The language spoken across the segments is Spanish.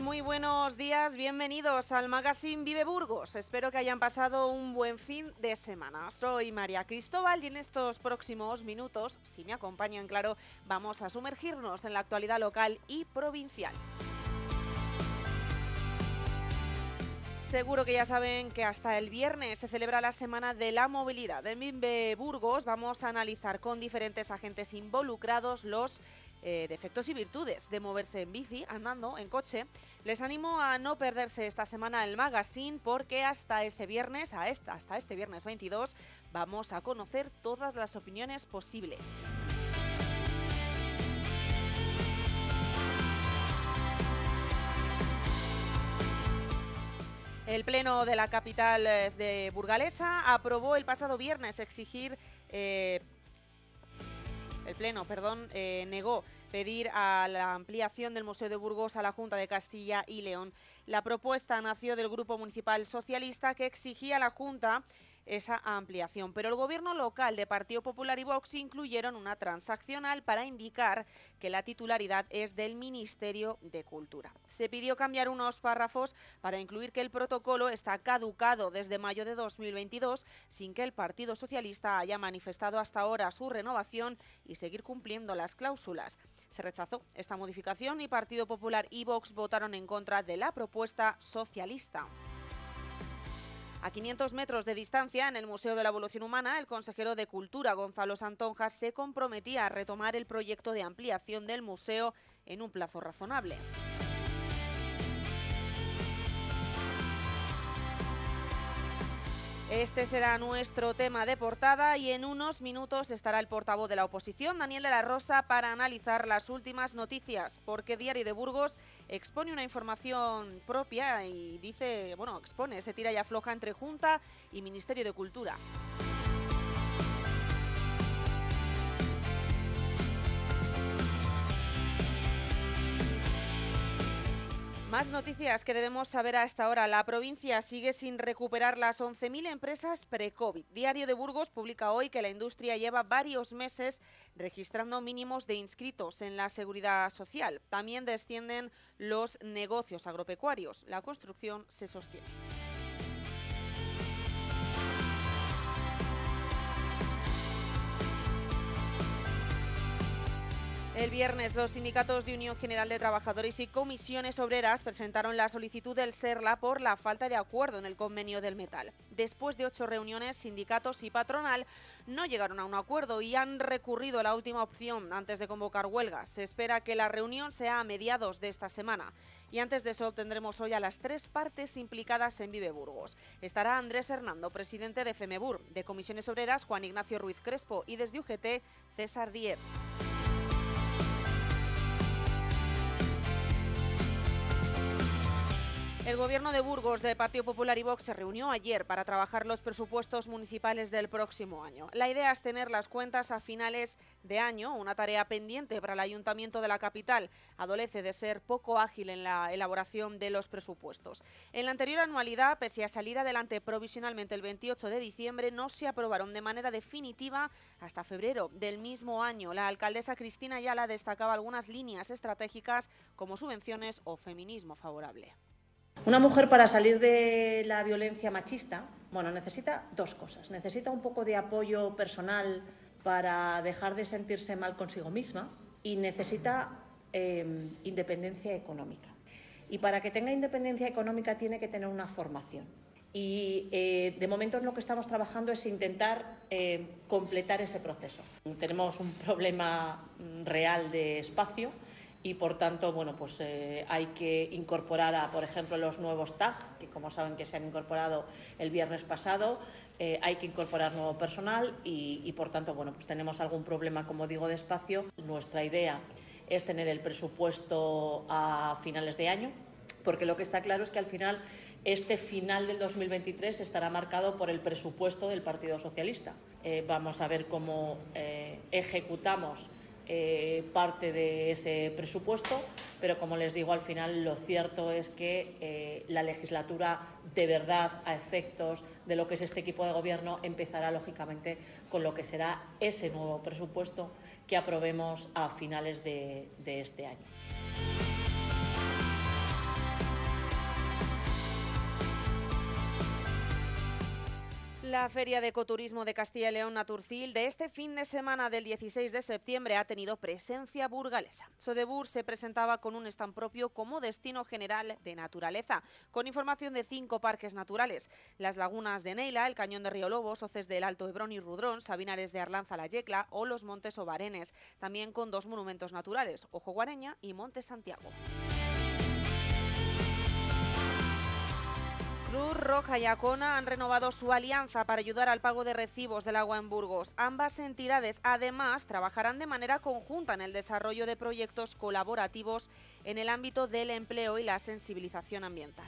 Muy buenos días, bienvenidos al Magazine Vive Burgos. Espero que hayan pasado un buen fin de semana. Soy María Cristóbal y en estos próximos minutos, si me acompañan, claro, vamos a sumergirnos en la actualidad local y provincial. Seguro que ya saben que hasta el viernes se celebra la Semana de la Movilidad. En Vive Burgos vamos a analizar con diferentes agentes involucrados los eh, defectos y virtudes de moverse en bici, andando, en coche. Les animo a no perderse esta semana el magazine porque hasta ese viernes, hasta este viernes 22, vamos a conocer todas las opiniones posibles. El Pleno de la capital eh, de Burgalesa aprobó el pasado viernes exigir eh, el Pleno, perdón, eh, negó pedir a la ampliación del Museo de Burgos a la Junta de Castilla y León. La propuesta nació del Grupo Municipal Socialista que exigía a la Junta esa ampliación. Pero el gobierno local de Partido Popular y Vox incluyeron una transaccional para indicar que la titularidad es del Ministerio de Cultura. Se pidió cambiar unos párrafos para incluir que el protocolo está caducado desde mayo de 2022 sin que el Partido Socialista haya manifestado hasta ahora su renovación y seguir cumpliendo las cláusulas. Se rechazó esta modificación y Partido Popular y Vox votaron en contra de la propuesta socialista. A 500 metros de distancia, en el Museo de la Evolución Humana, el consejero de Cultura, Gonzalo Santonja, se comprometía a retomar el proyecto de ampliación del museo en un plazo razonable. Este será nuestro tema de portada y en unos minutos estará el portavoz de la oposición, Daniel de la Rosa, para analizar las últimas noticias, porque Diario de Burgos expone una información propia y dice, bueno, expone, se tira y afloja entre Junta y Ministerio de Cultura. Más noticias que debemos saber a esta hora. La provincia sigue sin recuperar las 11.000 empresas pre-COVID. Diario de Burgos publica hoy que la industria lleva varios meses registrando mínimos de inscritos en la seguridad social. También descienden los negocios agropecuarios. La construcción se sostiene. El viernes, los sindicatos de Unión General de Trabajadores y comisiones obreras presentaron la solicitud del SERLA por la falta de acuerdo en el convenio del metal. Después de ocho reuniones, sindicatos y patronal no llegaron a un acuerdo y han recurrido a la última opción antes de convocar huelgas. Se espera que la reunión sea a mediados de esta semana. Y antes de eso tendremos hoy a las tres partes implicadas en Vive Burgos. Estará Andrés Hernando, presidente de FEMEBUR, de Comisiones Obreras Juan Ignacio Ruiz Crespo y desde UGT César Diez. El gobierno de Burgos del Partido Popular y Vox se reunió ayer para trabajar los presupuestos municipales del próximo año. La idea es tener las cuentas a finales de año, una tarea pendiente para el Ayuntamiento de la capital. Adolece de ser poco ágil en la elaboración de los presupuestos. En la anterior anualidad, pese a salir adelante provisionalmente el 28 de diciembre, no se aprobaron de manera definitiva hasta febrero del mismo año. La alcaldesa Cristina Ayala destacaba algunas líneas estratégicas como subvenciones o feminismo favorable. Una mujer para salir de la violencia machista, bueno, necesita dos cosas. Necesita un poco de apoyo personal para dejar de sentirse mal consigo misma y necesita eh, independencia económica. Y para que tenga independencia económica tiene que tener una formación. Y eh, de momento en lo que estamos trabajando es intentar eh, completar ese proceso. Tenemos un problema mm, real de espacio y por tanto bueno, pues, eh, hay que incorporar a, por ejemplo, los nuevos TAG, que como saben que se han incorporado el viernes pasado, hay que incorporar nuevo personal y, y, por tanto bueno, pues tenemos algún problema, como digo, de espacio. Nuestra idea es tener el presupuesto a finales de año, porque lo que está claro es que al final este final del 2023 estará marcado por el presupuesto del Partido Socialista. Eh, vamos a ver cómo eh, ejecutamos eh, parte de ese presupuesto, pero como les digo, al final lo cierto es que la legislatura de verdad, a efectos de lo que es este equipo de gobierno, empezará lógicamente con lo que será ese nuevo presupuesto que aprobemos a finales de este año. La Feria de Ecoturismo de Castilla y León Naturcil de este fin de semana del 16 de septiembre ha tenido presencia burgalesa. Sodebur se presentaba con un stand propio como destino general de naturaleza, con información de cinco parques naturales, las lagunas de Neila, el cañón de Río Lobos, Oces del Alto Hebrón y Rudrón, Sabinares de Arlanza la Yecla o los Montes Obarenes, también con dos monumentos naturales, Ojo Guareña y Monte Santiago. Cruz Roja y Acona han renovado su alianza para ayudar al pago de recibos del agua en Burgos. Ambas entidades además trabajarán de manera conjunta en el desarrollo de proyectos colaborativos en el ámbito del empleo y la sensibilización ambiental.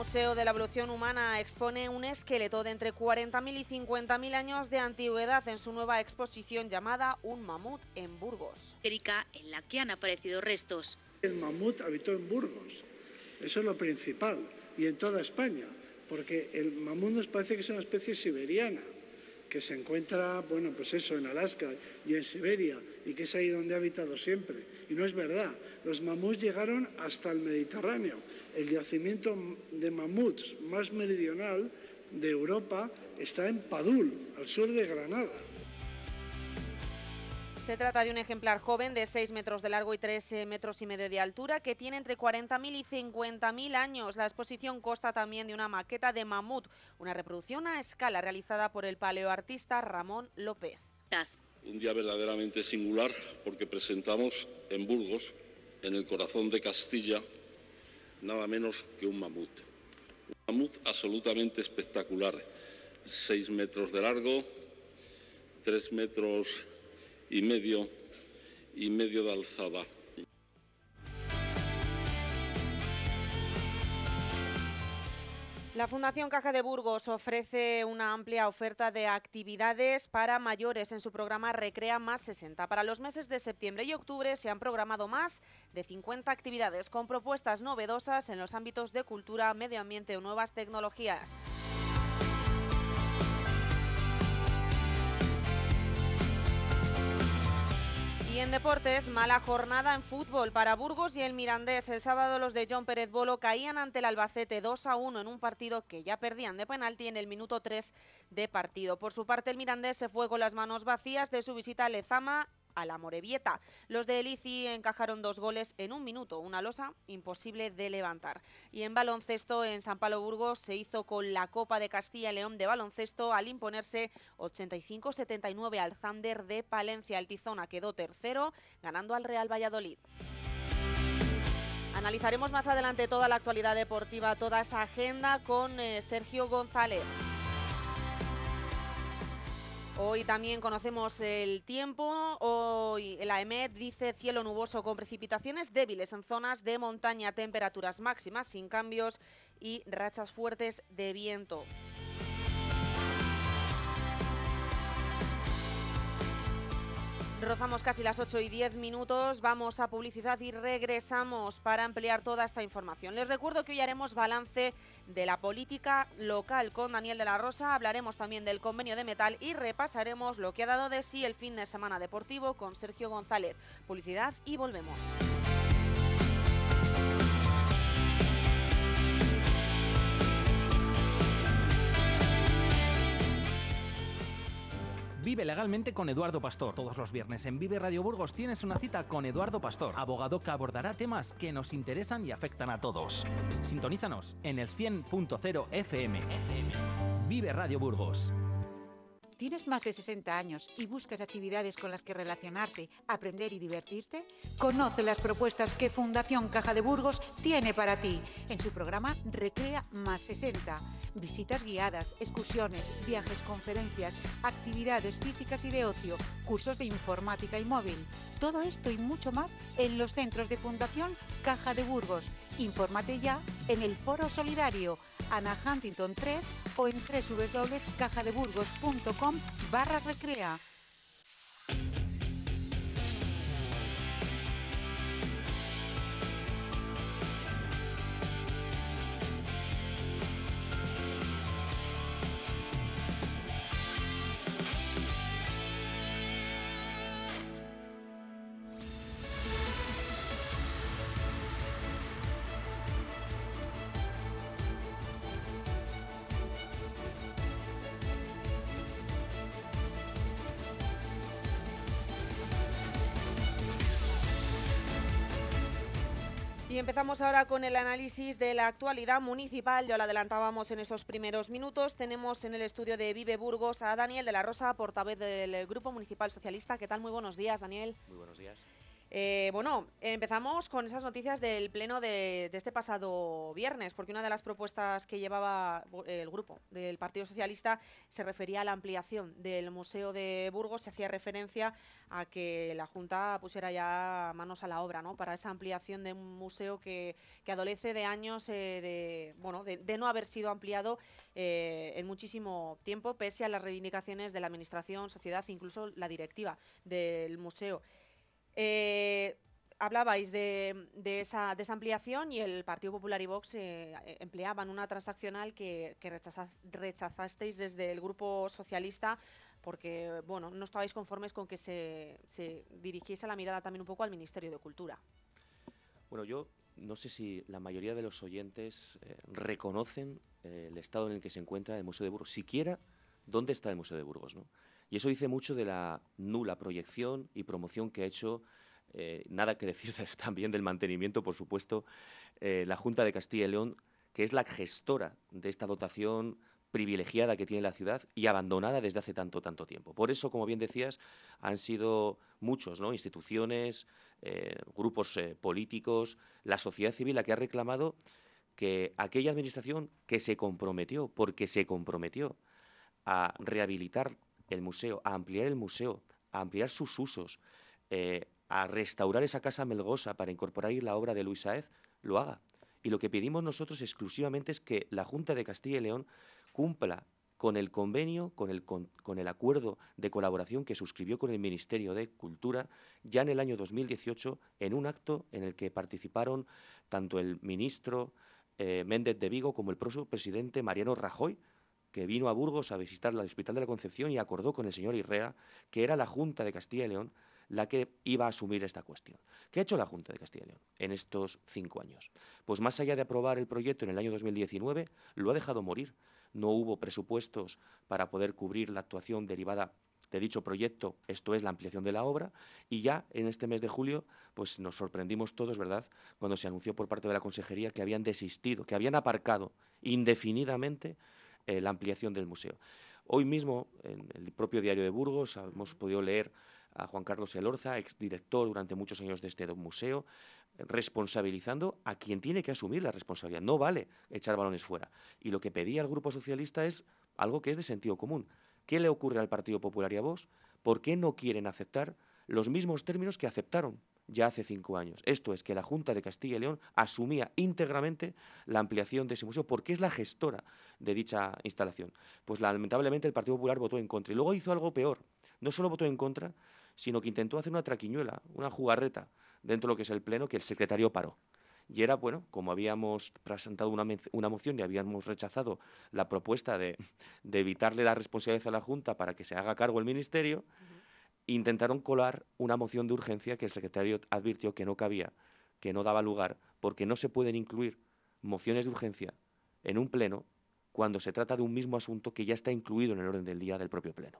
Museo de la Evolución Humana expone un esqueleto de entre 40.000 y 50.000 años de antigüedad en su nueva exposición llamada Un mamut en Burgos. Erika, en la que han aparecido restos. El mamut habitó en Burgos, eso es lo principal, y en toda España, porque el mamut nos parece que es una especie siberiana que se encuentra, bueno, pues eso, en Alaska y en Siberia, y que es ahí donde ha habitado siempre. Y no es verdad. Los mamuts llegaron hasta el Mediterráneo. El yacimiento de mamuts más meridional de Europa está en Padul, al sur de Granada. Se trata de un ejemplar joven de 6 metros de largo y 3 eh, metros y medio de altura que tiene entre 40.000 y 50.000 años. La exposición consta también de una maqueta de mamut, una reproducción a escala realizada por el paleoartista Ramón López. Un día verdaderamente singular porque presentamos en Burgos, en el corazón de Castilla, nada menos que un mamut. Un mamut absolutamente espectacular, 6 metros de largo, 3 metros y medio y medio de alzada. La Fundación Caja de Burgos ofrece una amplia oferta de actividades para mayores en su programa Recrea Más 60. Para los meses de septiembre y octubre se han programado más de 50 actividades con propuestas novedosas en los ámbitos de cultura, medio ambiente o nuevas tecnologías. En deportes, mala jornada en fútbol para Burgos y el Mirandés. El sábado los de John Pérez Bolo caían ante el Albacete 2 a 1 en un partido que ya perdían de penalti en el minuto 3 de partido. Por su parte, el Mirandés se fue con las manos vacías de su visita a Lezama a la Morevieta. Los de Elici encajaron dos goles en un minuto, una losa imposible de levantar. Y en baloncesto, en San Pablo Burgos se hizo con la Copa de Castilla y León de baloncesto al imponerse 85-79 al Zander de Palencia. El Tizona quedó tercero, ganando al Real Valladolid. Analizaremos más adelante toda la actualidad deportiva, toda esa agenda con eh, Sergio González. Hoy también conocemos el tiempo. Hoy la EMED dice cielo nuboso con precipitaciones débiles en zonas de montaña, temperaturas máximas sin cambios y rachas fuertes de viento. Rozamos casi las 8 y 10 minutos, vamos a publicidad y regresamos para ampliar toda esta información. Les recuerdo que hoy haremos balance de la política local con Daniel de la Rosa, hablaremos también del convenio de metal y repasaremos lo que ha dado de sí el fin de semana deportivo con Sergio González. Publicidad y volvemos. Vive legalmente con Eduardo Pastor. Todos los viernes en Vive Radio Burgos tienes una cita con Eduardo Pastor, abogado que abordará temas que nos interesan y afectan a todos. Sintonízanos en el 100.0 FM. Vive Radio Burgos. ¿Tienes más de 60 años y buscas actividades con las que relacionarte, aprender y divertirte? Conoce las propuestas que Fundación Caja de Burgos tiene para ti en su programa Recrea más 60. Visitas guiadas, excursiones, viajes, conferencias, actividades físicas y de ocio, cursos de informática y móvil. Todo esto y mucho más en los centros de Fundación Caja de Burgos. Infórmate ya en el Foro Solidario Ana Huntington 3 o en www.cajadeburgos.com barra recrea. Y empezamos ahora con el análisis de la actualidad municipal. Ya lo adelantábamos en esos primeros minutos. Tenemos en el estudio de Vive Burgos a Daniel de la Rosa, portavoz del Grupo Municipal Socialista. ¿Qué tal? Muy buenos días, Daniel. Muy buenos días. Eh, bueno, empezamos con esas noticias del pleno de, este pasado viernes, porque una de las propuestas que llevaba el grupo del Partido Socialista se refería a la ampliación del Museo de Burgos. Se hacía referencia a que la Junta pusiera ya manos a la obra ¿no? para esa ampliación de un museo que, que adolece de años eh, de, bueno, de, de, no haber sido ampliado eh, en muchísimo tiempo, pese a las reivindicaciones de la Administración, sociedad, incluso la directiva del museo. Eh, hablabais de, esa, de, esa, ampliación y el Partido Popular y Vox eh, empleaban una transaccional que, que rechaza, rechazasteis desde el Grupo Socialista porque bueno, no estabais conformes con que se, se, dirigiese la mirada también un poco al Ministerio de Cultura. Bueno, yo no sé si la mayoría de los oyentes eh, reconocen eh, el estado en el que se encuentra el Museo de Burgos, siquiera dónde está el Museo de Burgos, ¿no? Y eso dice mucho de la nula proyección y promoción que ha hecho, eh, nada que decir también del mantenimiento, por supuesto, eh, la Junta de Castilla y León, que es la gestora de esta dotación privilegiada que tiene la ciudad y abandonada desde hace tanto, tanto tiempo. Por eso, como bien decías, han sido muchos, ¿no? instituciones, eh, grupos políticos, la sociedad civil la que ha reclamado que aquella administración que se comprometió, porque se comprometió a rehabilitar el museo, a ampliar el museo, a ampliar sus usos, eh, a restaurar esa casa melgosa para incorporar la obra de Luis Saez, lo haga. Y lo que pedimos nosotros exclusivamente es que la Junta de Castilla y León cumpla con el convenio, con el, con, con el acuerdo de colaboración que suscribió con el Ministerio de Cultura ya en el año 2018 en un acto en el que participaron tanto el ministro eh, Méndez de Vigo como el propio presidente Mariano Rajoy, que vino a Burgos a visitar el Hospital de la Concepción y acordó con el señor Irrea que era la Junta de Castilla y León la que iba a asumir esta cuestión. ¿Qué ha hecho la Junta de Castilla y León en estos cinco años? Pues más allá de aprobar el proyecto en el año 2019, lo ha dejado morir. No hubo presupuestos para poder cubrir la actuación derivada de dicho proyecto, esto es la ampliación de la obra, y ya en este mes de julio, pues nos sorprendimos todos, ¿verdad?, cuando se anunció por parte de la Consejería que habían desistido, que habían aparcado indefinidamente eh, la ampliación del museo. Hoy mismo, en el propio diario de Burgos, hemos podido leer a Juan Carlos Elorza, exdirector durante muchos años de este museo, responsabilizando a quien tiene que asumir la responsabilidad. No vale echar balones fuera. Y lo que pedía el Grupo Socialista es algo que es de sentido común. ¿Qué le ocurre al Partido Popular y a vos? ¿Por qué no quieren aceptar los mismos términos que aceptaron ya hace cinco años. Esto es que la Junta de Castilla y León asumía íntegramente la ampliación de ese museo porque es la gestora de dicha instalación. Pues lamentablemente el Partido Popular votó en contra y luego hizo algo peor. No solo votó en contra, sino que intentó hacer una traquiñuela, una jugarreta dentro de lo que es el Pleno que el secretario paró. Y era, bueno, como habíamos presentado una, una moción y habíamos rechazado la propuesta de, de, evitarle la responsabilidad a la Junta para que se haga cargo el Ministerio, intentaron colar una moción de urgencia que el secretario advirtió que no cabía, que no daba lugar, porque no se pueden incluir mociones de urgencia en un pleno cuando se trata de un mismo asunto que ya está incluido en el orden del día del propio pleno.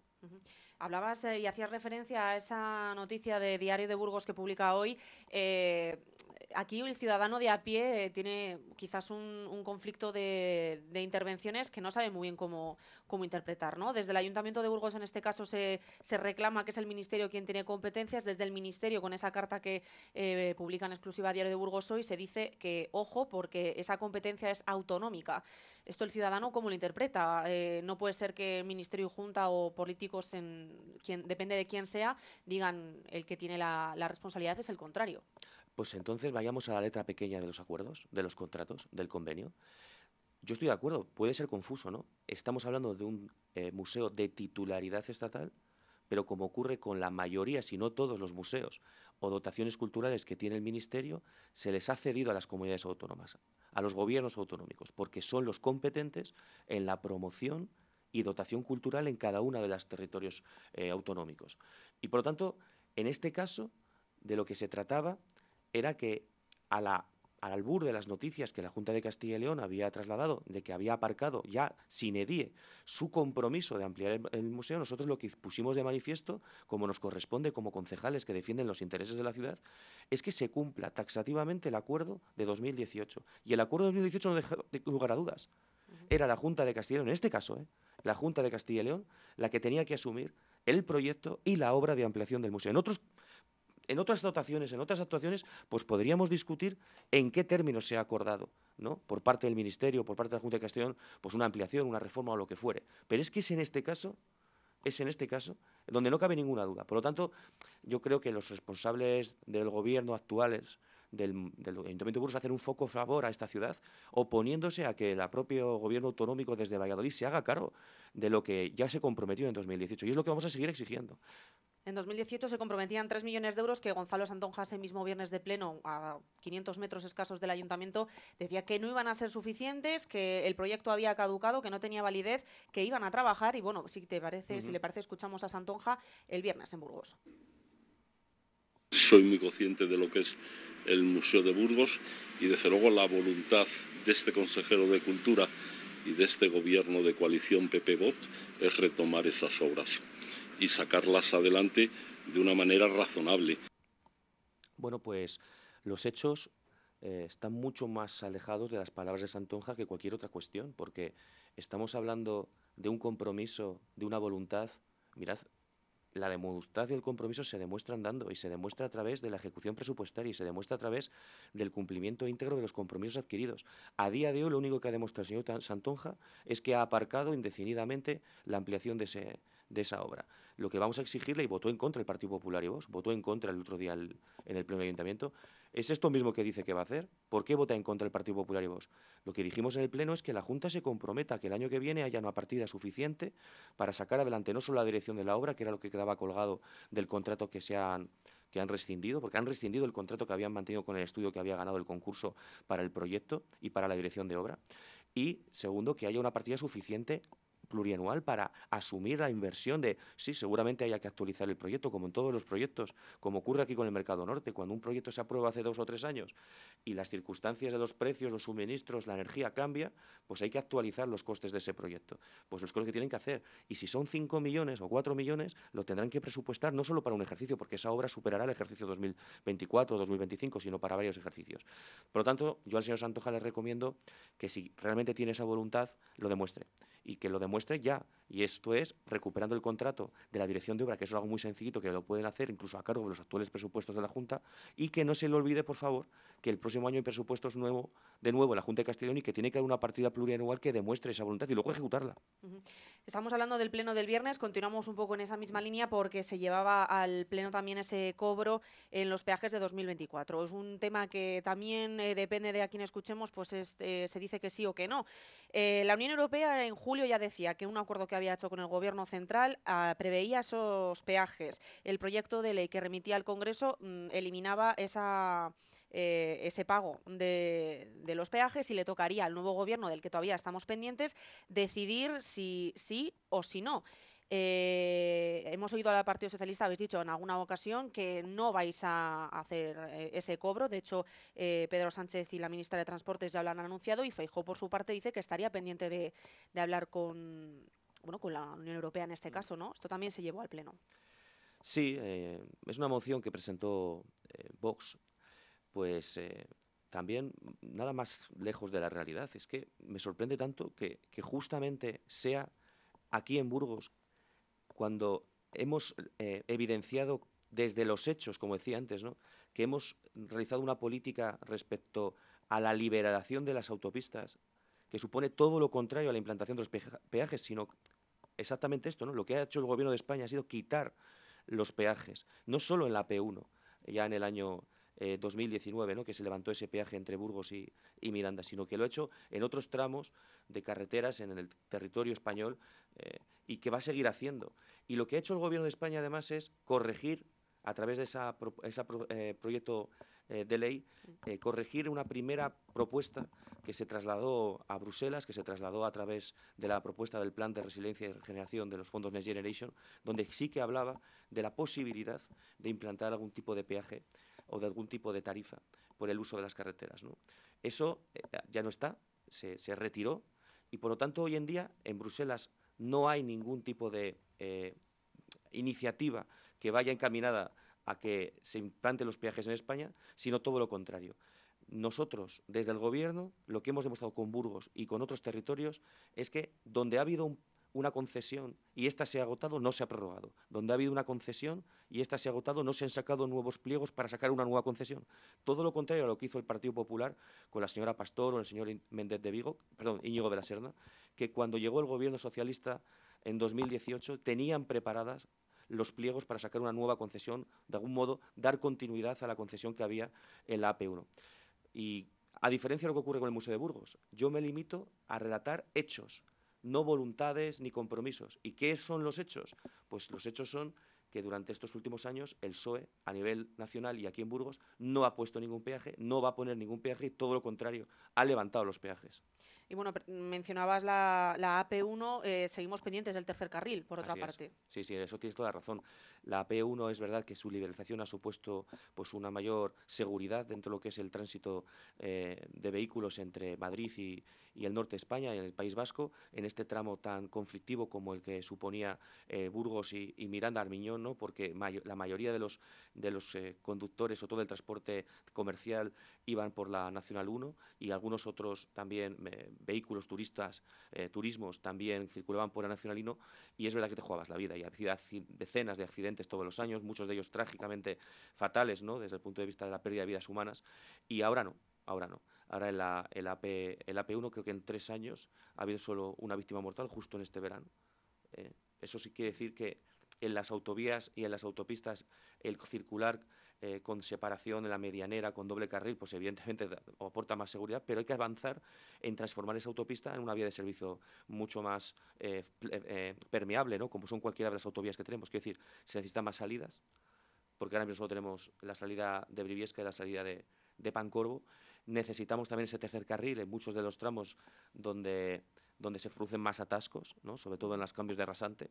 Hablabas y hacías referencia a esa noticia de Diario de Burgos que publica hoy. Eh, aquí el ciudadano de a pie eh, tiene quizás un, conflicto de, intervenciones que no sabe muy bien cómo, interpretar. ¿no? Desde el Ayuntamiento de Burgos, en este caso, se, reclama que es el Ministerio quien tiene competencias. Desde el Ministerio, con esa carta que eh, publica en exclusiva Diario de Burgos hoy, se dice que, ojo, porque esa competencia es autonómica. Esto el ciudadano, ¿cómo lo interpreta? Eh, no puede ser que Ministerio y Junta o políticos, depende de quién sea, digan el que tiene la responsabilidad es el contrario. Pues entonces vayamos a la letra pequeña de los acuerdos, de los contratos, del convenio. Yo estoy de acuerdo, puede ser confuso, ¿no? Estamos hablando de un eh, museo de titularidad estatal, pero como ocurre con la mayoría, si no todos los museos o dotaciones culturales que tiene el Ministerio, se les ha cedido a las comunidades autónomas, a los gobiernos autonómicos, porque son los competentes en la promoción y dotación cultural en cada uno de los territorios eh, autonómicos. Y por lo tanto, en este caso, de lo que se trataba era que a la, al albur de las noticias que la Junta de Castilla y León había trasladado de que había aparcado ya sin edie su compromiso de ampliar el, museo, nosotros lo que pusimos de manifiesto, como nos corresponde como concejales que defienden los intereses de la ciudad, es que se cumpla taxativamente el acuerdo de 2018. Y el acuerdo de 2018 no deja lugar a dudas. Era la Junta de Castilla y León, en este caso, ¿eh? la Junta de Castilla y León, la que tenía que asumir el proyecto y la obra de ampliación del museo. En otros en otras dotaciones, en otras actuaciones, pues podríamos discutir en qué términos se ha acordado, ¿no? Por parte del Ministerio, por parte de la Junta de Castellón, pues una ampliación, una reforma o lo que fuere. Pero es que es en este caso, es en este caso donde no cabe ninguna duda. Por lo tanto, yo creo que los responsables del gobierno actuales del, del, Ayuntamiento de Burgos hacer un foco favor a esta ciudad, oponiéndose a que el propio gobierno autonómico desde Valladolid se haga cargo de lo que ya se comprometió en 2018. Y es lo que vamos a seguir exigiendo. En 2018 se comprometían 3 millones de euros que Gonzalo Santonja, ese mismo viernes de pleno, a 500 metros escasos del ayuntamiento, decía que no iban a ser suficientes, que el proyecto había caducado, que no tenía validez, que iban a trabajar. Y bueno, si te parece, si le parece, escuchamos a Santonja el viernes en Burgos. Soy muy consciente de lo que es el Museo de Burgos y desde luego la voluntad de este consejero de Cultura y de este gobierno de coalición PP-BOT es retomar esas obras y sacarlas adelante de una manera razonable. Bueno, pues los hechos eh, están mucho más alejados de las palabras de Santonja que cualquier otra cuestión, porque estamos hablando de un compromiso, de una voluntad. Mirad, la voluntad y el compromiso se demuestran dando y se demuestra a través de la ejecución presupuestaria y se demuestra a través del cumplimiento íntegro de los compromisos adquiridos. A día de hoy lo único que ha demostrado el señor Santonja es que ha aparcado indefinidamente la ampliación de, ese, de esa obra lo que vamos a exigirle, y votó en contra el Partido Popular y vos, votó en contra el otro día en el Pleno Ayuntamiento, ¿es esto mismo que dice que va a hacer? ¿Por qué vota en contra el Partido Popular y vos? Lo que dijimos en el Pleno es que la Junta se comprometa que el año que viene haya una partida suficiente para sacar adelante no solo la dirección de la obra, que era lo que quedaba colgado del contrato que se han que han rescindido, porque han rescindido el contrato que habían mantenido con el estudio que había ganado el concurso para el proyecto y para la dirección de obra. Y segundo, que haya una partida suficiente plurianual para asumir la inversión de, sí, seguramente haya que actualizar el proyecto, como en todos los proyectos, como ocurre aquí con el Mercado Norte, cuando un proyecto se aprueba hace dos o tres años y las circunstancias de los precios, los suministros, la energía cambia, pues hay que actualizar los costes de ese proyecto. Pues es lo que tienen que hacer. Y si son 5 millones o 4 millones, lo tendrán que presupuestar no solo para un ejercicio, porque esa obra superará el ejercicio 2024 o 2025, sino para varios ejercicios. Por lo tanto, yo al señor Santoja le recomiendo que si realmente tiene esa voluntad, lo demuestre y que lo demuestre ya. Y esto es recuperando el contrato de la dirección de obra, que es algo muy sencillito, que lo pueden hacer incluso a cargo de los actuales presupuestos de la Junta, y que no se le olvide, por favor, que el próximo año hay presupuestos nuevo, de nuevo en la Junta de Castellón y que tiene que haber una partida plurianual que demuestre esa voluntad y luego ejecutarla. Estamos hablando del pleno del viernes, continuamos un poco en esa misma línea porque se llevaba al pleno también ese cobro en los peajes de 2024. Es un tema que también eh, depende de a quién escuchemos, pues eh, se dice que sí o que no. Eh, la Unión Europea en julio ya decía que un acuerdo que había hecho con el Gobierno central ah, preveía esos peajes. El proyecto de ley que remitía al Congreso mm, eliminaba esa eh, ese pago de, los peajes y le tocaría al nuevo gobierno, del que todavía estamos pendientes, decidir si sí o si no. Eh, hemos oído al Partido Socialista, habéis dicho en alguna ocasión que no vais a hacer eh, ese cobro. De hecho, Pedro Sánchez y la ministra de Transportes ya lo han anunciado y Feijó, por su parte, dice que estaría pendiente de, hablar con, bueno, con la Unión Europea en este caso, ¿no? Esto también se llevó al Pleno. Sí, eh, es una moción que presentó eh, Vox, pues eh, también nada más lejos de la realidad. Es que me sorprende tanto que, que justamente sea aquí en Burgos cuando hemos evidenciado desde los hechos, como decía antes, ¿no? que hemos realizado una política respecto a la liberación de las autopistas, que supone todo lo contrario a la implantación de los peajes, sino exactamente esto, ¿no? Lo que ha hecho el gobierno de España ha sido quitar los peajes, no solo en la P1, ya en el año 2019, eh, ¿no? que se levantó ese peaje entre Burgos y, Miranda, sino que lo ha hecho en otros tramos de carreteras en el territorio español eh, y que va a seguir haciendo. Y lo que ha hecho el Gobierno de España, además, es corregir, a través de ese eh, proyecto de ley, corregir una primera propuesta que se trasladó a Bruselas, que se trasladó a través de la propuesta del Plan de Resiliencia y Regeneración de los fondos Next Generation, donde sí que hablaba de la posibilidad de implantar algún tipo de peaje o de algún tipo de tarifa por el uso de las carreteras. Eso eh, ya no está, se, retiró y por lo tanto hoy en día en Bruselas no hay ningún tipo de eh, iniciativa que vaya encaminada a que se implanten los peajes en España, sino todo lo contrario. Nosotros, desde el Gobierno, lo que hemos demostrado con Burgos y con otros territorios es que donde ha habido una concesión y esta se ha agotado, no se ha prorrogado. Donde ha habido una concesión y esta se ha agotado, no se han sacado nuevos pliegos para sacar una nueva concesión. Todo lo contrario a lo que hizo el Partido Popular con la señora Pastor o el señor Méndez de Vigo, perdón, Íñigo de la Serna, que cuando llegó el gobierno socialista en 2018 tenían preparadas los pliegos para sacar una nueva concesión, de algún modo dar continuidad a la concesión que había en la AP1. Y a diferencia de lo que ocurre con el Museo de Burgos, yo me limito a relatar hechos, no voluntades ni compromisos. ¿Y qué son los hechos? Pues los hechos son que durante estos últimos años el PSOE, a nivel nacional y aquí en Burgos, no ha puesto ningún peaje, no va a poner ningún peaje todo lo contrario, ha levantado los peajes. Y bueno, mencionabas la, AP1, eh, seguimos pendientes del tercer carril, por otra parte. Sí, sí, eso tienes toda la razón. La AP1 es verdad que su liberalización ha supuesto pues una mayor seguridad dentro de lo que es el tránsito eh, de vehículos entre Madrid y, el norte de España y el País Vasco, en este tramo tan conflictivo como el que suponía eh, Burgos y, Miranda Armiñón, ¿no? porque la mayoría de los, de los conductores o todo el transporte comercial iban por la Nacional 1 y algunos otros también vehículos turistas, eh, turismos, también circulaban por el Nacionalino y es verdad que te jugabas la vida y había decenas de accidentes todos los años, muchos de ellos trágicamente fatales, ¿no? Desde el punto de vista de la pérdida de vidas humanas y ahora no, ahora no. Ahora en la, el, AP, el AP1 creo que en tres años ha habido solo una víctima mortal justo en este verano. Eh, eso sí quiere decir que en las autovías y en las autopistas el circular eh, con separación en la medianera, con doble carril, pues evidentemente aporta más seguridad, pero hay que avanzar en transformar esa autopista en una vía de servicio mucho más eh, eh, permeable, ¿no? como son cualquiera de las autovías que tenemos. Quiero decir, se necesitan más salidas, porque ahora mismo solo tenemos la salida de Briviesca y la salida de, de Pancorvo. Necesitamos también ese tercer carril en muchos de los tramos donde, donde se producen más atascos, ¿no? sobre todo en los cambios de rasante.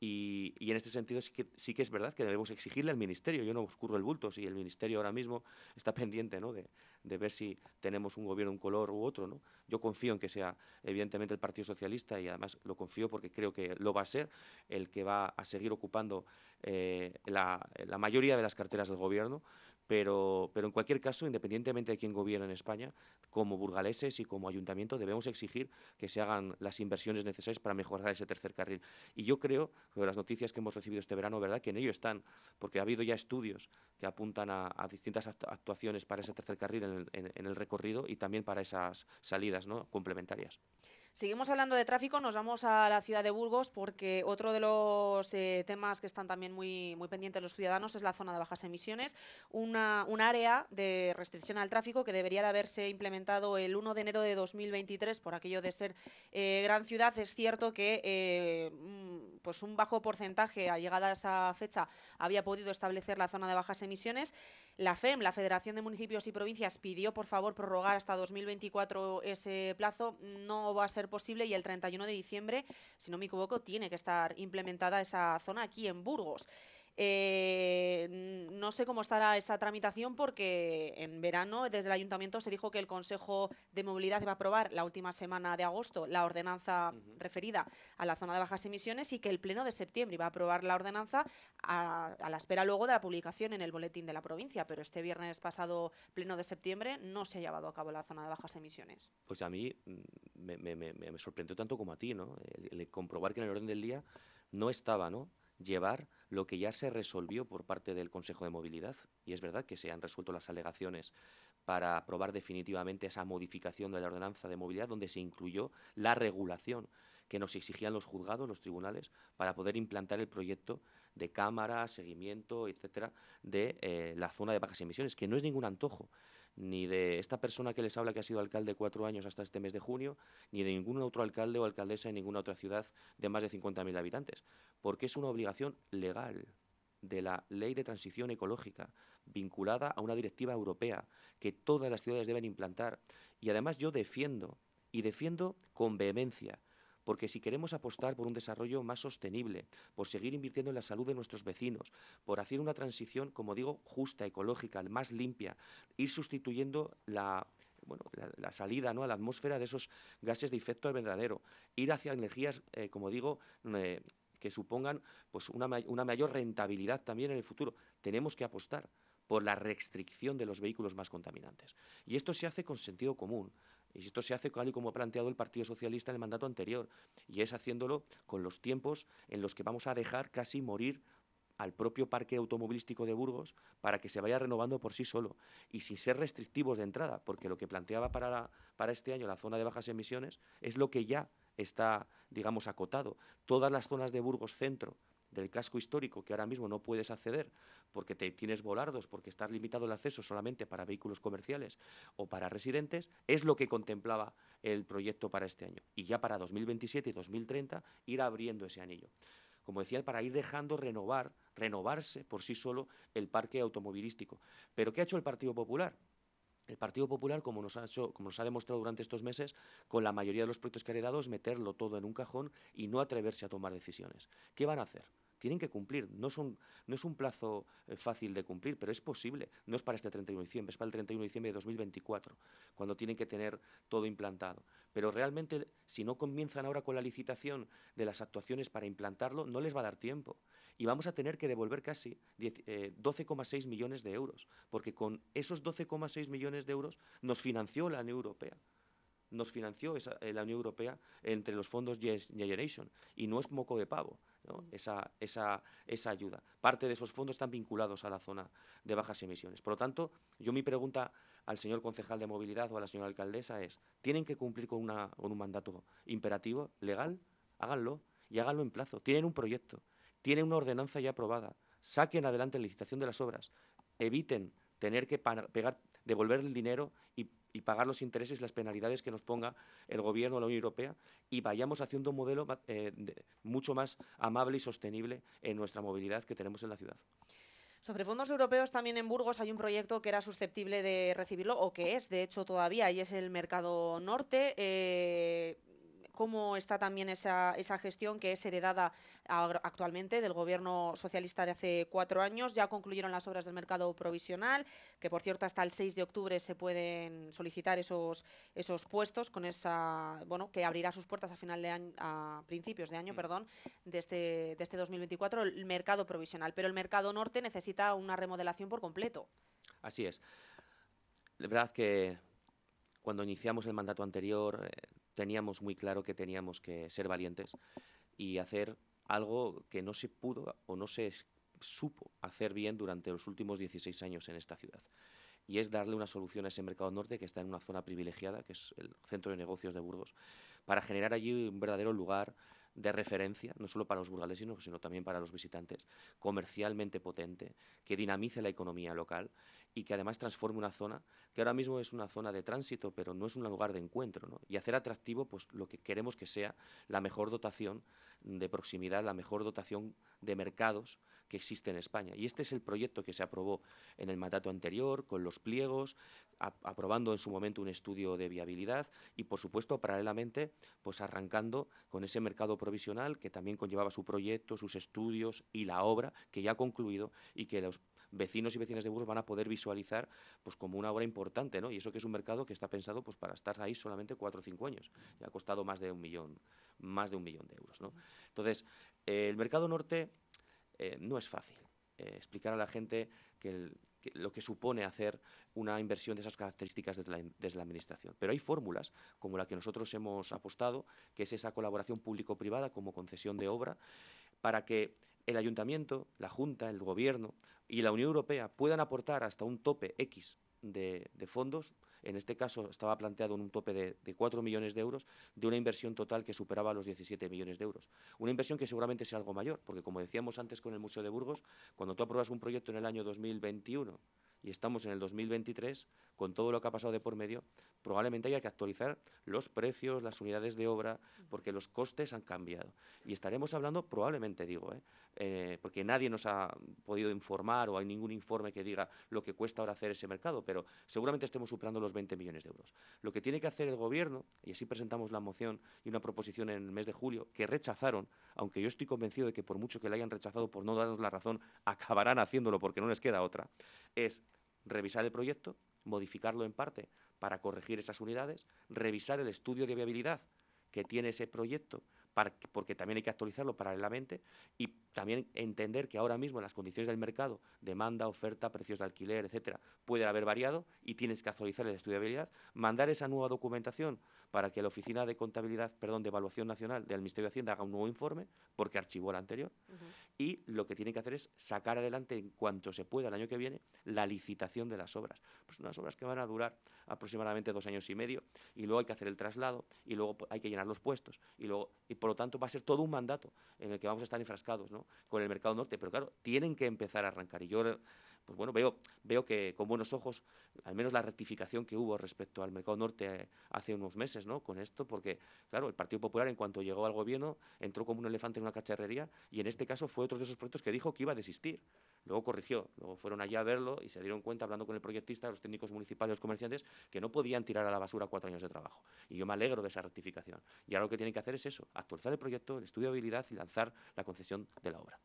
Y, en este sentido sí que, sí que es verdad que debemos exigirle al Ministerio, yo no oscuro el bulto, si el Ministerio ahora mismo está pendiente ¿no? de, de, ver si tenemos un gobierno un color u otro. ¿no? Yo confío en que sea evidentemente el Partido Socialista y además lo confío porque creo que lo va a ser el que va a seguir ocupando eh, la mayoría de las carteras del gobierno pero, pero en cualquier caso, independientemente de quién gobierna en España, como burgaleses y como ayuntamiento debemos exigir que se hagan las inversiones necesarias para mejorar ese tercer carril. Y yo creo, de las noticias que hemos recibido este verano, ¿verdad?, que en ello están, porque ha habido ya estudios que apuntan a, distintas actuaciones para ese tercer carril en el, en el, recorrido y también para esas salidas ¿no? complementarias. Seguimos hablando de tráfico, nos vamos a la ciudad de Burgos porque otro de los eh, temas que están también muy, muy pendientes los ciudadanos es la zona de bajas emisiones, una, un área de restricción al tráfico que debería de haberse implementado el 1 de enero de 2023 por aquello de ser eh, gran ciudad. Es cierto que eh, mm, pues un bajo porcentaje a llegada a esa fecha había podido establecer la zona de bajas emisiones. La FEM, la Federación de Municipios y Provincias, pidió por favor prorrogar hasta 2024 ese plazo. No va a ser posible y el 31 de diciembre, si no me equivoco, tiene que estar implementada esa zona aquí en Burgos. Eh, no sé cómo estará esa tramitación porque en verano desde el ayuntamiento se dijo que el Consejo de Movilidad iba a aprobar la última semana de agosto la ordenanza referida a la zona de bajas emisiones y que el Pleno de septiembre iba a aprobar la ordenanza a, la espera luego de la publicación en el boletín de la provincia. Pero este viernes pasado, Pleno de septiembre, no se ha llevado a cabo la zona de bajas emisiones. Pues a mí mm, me, sorprendió tanto como a ti, ¿no? el comprobar que en el orden del día no estaba, ¿no? Llevar lo que ya se resolvió por parte del Consejo de Movilidad. Y es verdad que se han resuelto las alegaciones para aprobar definitivamente esa modificación de la ordenanza de movilidad, donde se incluyó la regulación que nos exigían los juzgados, los tribunales, para poder implantar el proyecto de cámara, seguimiento, etcétera, de eh, la zona de bajas emisiones, que no es ningún antojo ni de esta persona que les habla que ha sido alcalde cuatro años hasta este mes de junio, ni de ningún otro alcalde o alcaldesa en ninguna otra ciudad de más de 50.000 habitantes, porque es una obligación legal de la ley de transición ecológica vinculada a una directiva europea que todas las ciudades deben implantar. Y además yo defiendo, y defiendo con vehemencia, porque si queremos apostar por un desarrollo más sostenible, por seguir invirtiendo en la salud de nuestros vecinos, por hacer una transición, como digo, justa, ecológica, más limpia, ir sustituyendo la, salida ¿no? a la atmósfera de esos gases de efecto invernadero, ir hacia energías, eh, como digo, eh, que supongan pues, una, una mayor rentabilidad también en el futuro. Tenemos que apostar por la restricción de los vehículos más contaminantes. Y esto se hace con sentido común. Y esto se hace tal y como ha planteado el Partido Socialista en el mandato anterior, y es haciéndolo con los tiempos en los que vamos a dejar casi morir al propio parque automovilístico de Burgos para que se vaya renovando por sí solo y sin ser restrictivos de entrada, porque lo que planteaba para, para este año la zona de bajas emisiones es lo que ya está, digamos, acotado. Todas las zonas de Burgos Centro, del casco histórico que ahora mismo no puedes acceder porque te tienes volardos, porque estás limitado el acceso solamente para vehículos comerciales o para residentes, es lo que contemplaba el proyecto para este año. Y ya para 2027 y 2030 ir abriendo ese anillo. Como decía, para ir dejando renovar, renovarse por sí solo el parque automovilístico. Pero ¿qué ha hecho el Partido Popular? El Partido Popular, como nos, ha como nos ha demostrado durante estos meses, con la mayoría de los proyectos que ha heredado, es meterlo todo en un cajón y no atreverse a tomar decisiones. ¿Qué van a hacer? tienen que cumplir. No, no es un plazo eh, fácil de cumplir, pero es posible. No es para este 31 de diciembre, es para el 31 de diciembre de 2024, cuando tienen que tener todo implantado. Pero realmente, si no comienzan ahora con la licitación de las actuaciones para implantarlo, no les va a dar tiempo. Y vamos a tener que devolver casi 12,6 eh, millones de euros, porque con esos 12,6 millones de euros nos financió la Unión Europea nos financió eh, la Unión Europea entre los fondos Yes Generation y no es moco de pavo esa, esa, esa ayuda. Parte de esos fondos están vinculados a la zona de bajas emisiones. Por lo tanto, yo mi pregunta al señor concejal de movilidad o a la señora alcaldesa es, ¿tienen que cumplir con, una, con un mandato imperativo, legal? Háganlo y háganlo en plazo. Tienen un proyecto, tienen una ordenanza ya aprobada, saquen adelante la licitación de las obras, eviten tener que devolver el dinero y pagar los intereses y las penalidades que nos ponga el Gobierno de la Unión Europea y vayamos haciendo un modelo eh, mucho más amable y sostenible en nuestra movilidad que tenemos en la ciudad. Sobre fondos europeos, también en Burgos hay un proyecto que era susceptible de recibirlo, o que es, de hecho, todavía, y es el Mercado Norte. Eh, cómo está también esa, esa gestión que es heredada actualmente del gobierno socialista de hace cuatro años. Ya concluyeron las obras del mercado provisional, que por cierto hasta el 6 de octubre se pueden solicitar esos, esos puestos con esa, bueno, que abrirá sus puertas a final de año, a principios de año, mm. perdón, de este, de este 2024, el mercado provisional. Pero el mercado norte necesita una remodelación por completo. Así es. La verdad que cuando iniciamos el mandato anterior, eh, teníamos muy claro que teníamos que ser valientes y hacer algo que no se pudo o no se supo hacer bien durante los últimos 16 años en esta ciudad. Y es darle una solución a ese mercado norte que está en una zona privilegiada, que es el centro de negocios de Burgos, para generar allí un verdadero lugar de referencia, no solo para los burgalesinos, sino también para los visitantes, comercialmente potente, que dinamice la economía local y que además transforme una zona que ahora mismo es una zona de tránsito, pero no es un lugar de encuentro, ¿no? Y hacer atractivo pues lo que queremos que sea la mejor dotación de proximidad, la mejor dotación de mercados que existe en España. Y este es el proyecto que se aprobó en el mandato anterior, con los pliegos, aprobando en su momento un estudio de viabilidad y, por supuesto, paralelamente, pues arrancando con ese mercado provisional que también conllevaba su proyecto, sus estudios y la obra que ya ha concluido y que los vecinos y vecinas de Burgos van a poder visualizar pues como una obra importante, ¿no? Y eso que es un mercado que está pensado pues para estar ahí solamente cuatro o cinco años. Y ha costado más de un millón, más de un millón de euros, ¿no? Entonces, eh, el mercado norte eh, no es fácil. Eh, explicar a la gente que, lo que supone hacer una inversión de esas características desde la, desde la Administración. Pero hay fórmulas, como la que nosotros hemos apostado, que es esa colaboración público-privada como concesión de obra, para que el Ayuntamiento, la Junta, el Gobierno y la Unión Europea puedan aportar hasta un tope X de, fondos, en este caso estaba planteado en un tope de, de, 4 millones de euros, de una inversión total que superaba los 17 millones de euros. Una inversión que seguramente sea algo mayor, porque como decíamos antes con el Museo de Burgos, cuando tú apruebas un proyecto en el año 2021 y estamos en el 2023, con todo lo que ha pasado de por medio, probablemente haya que actualizar los precios, las unidades de obra, porque los costes han cambiado. Y estaremos hablando, probablemente digo, ¿eh? Eh, porque nadie nos ha podido informar o hay ningún informe que diga lo que cuesta ahora hacer ese mercado, pero seguramente estemos superando los 20 millones de euros. Lo que tiene que hacer el Gobierno, y así presentamos la moción y una proposición en el mes de julio, que rechazaron, aunque yo estoy convencido de que por mucho que la hayan rechazado por no darnos la razón, acabarán haciéndolo porque no les queda otra, es revisar el proyecto, modificarlo en parte para corregir esas unidades, revisar el estudio de viabilidad que tiene ese proyecto, porque también hay que actualizarlo paralelamente y también entender que ahora mismo en las condiciones del mercado, demanda, oferta, precios de alquiler, etcétera, puede haber variado y tienes que actualizar el estudio de viabilidad, mandar esa nueva documentación para que la Oficina de Contabilidad, perdón, de Evaluación Nacional del Ministerio de Hacienda haga un nuevo informe, porque archivó el anterior, y lo que tiene que hacer es sacar adelante en cuanto se pueda el año que viene la licitación de las obras. Pues unas obras que van a durar aproximadamente dos años y medio, y luego hay que hacer el traslado, y luego hay que llenar los puestos, y luego, y por lo tanto va a ser todo un mandato en el que vamos a estar enfrascados, ¿no? Con el mercado norte, pero claro, tienen que empezar a arrancar. Y yo pues bueno, veo, veo que con buenos ojos, al menos la rectificación que hubo respecto al mercado norte eh, hace unos meses, ¿no? Con esto, porque, claro, el Partido Popular, en cuanto llegó al gobierno, entró como un elefante en una cacharrería y en este caso fue otro de esos proyectos que dijo que iba a desistir. Luego corrigió, luego fueron allá a verlo y se dieron cuenta, hablando con el proyectista, los técnicos municipales, los comerciantes, que no podían tirar a la basura cuatro años de trabajo. Y yo me alegro de esa rectificación. Y ahora lo que tienen que hacer es eso, actualizar el proyecto, el estudio de habilidad y lanzar la concesión de la obra.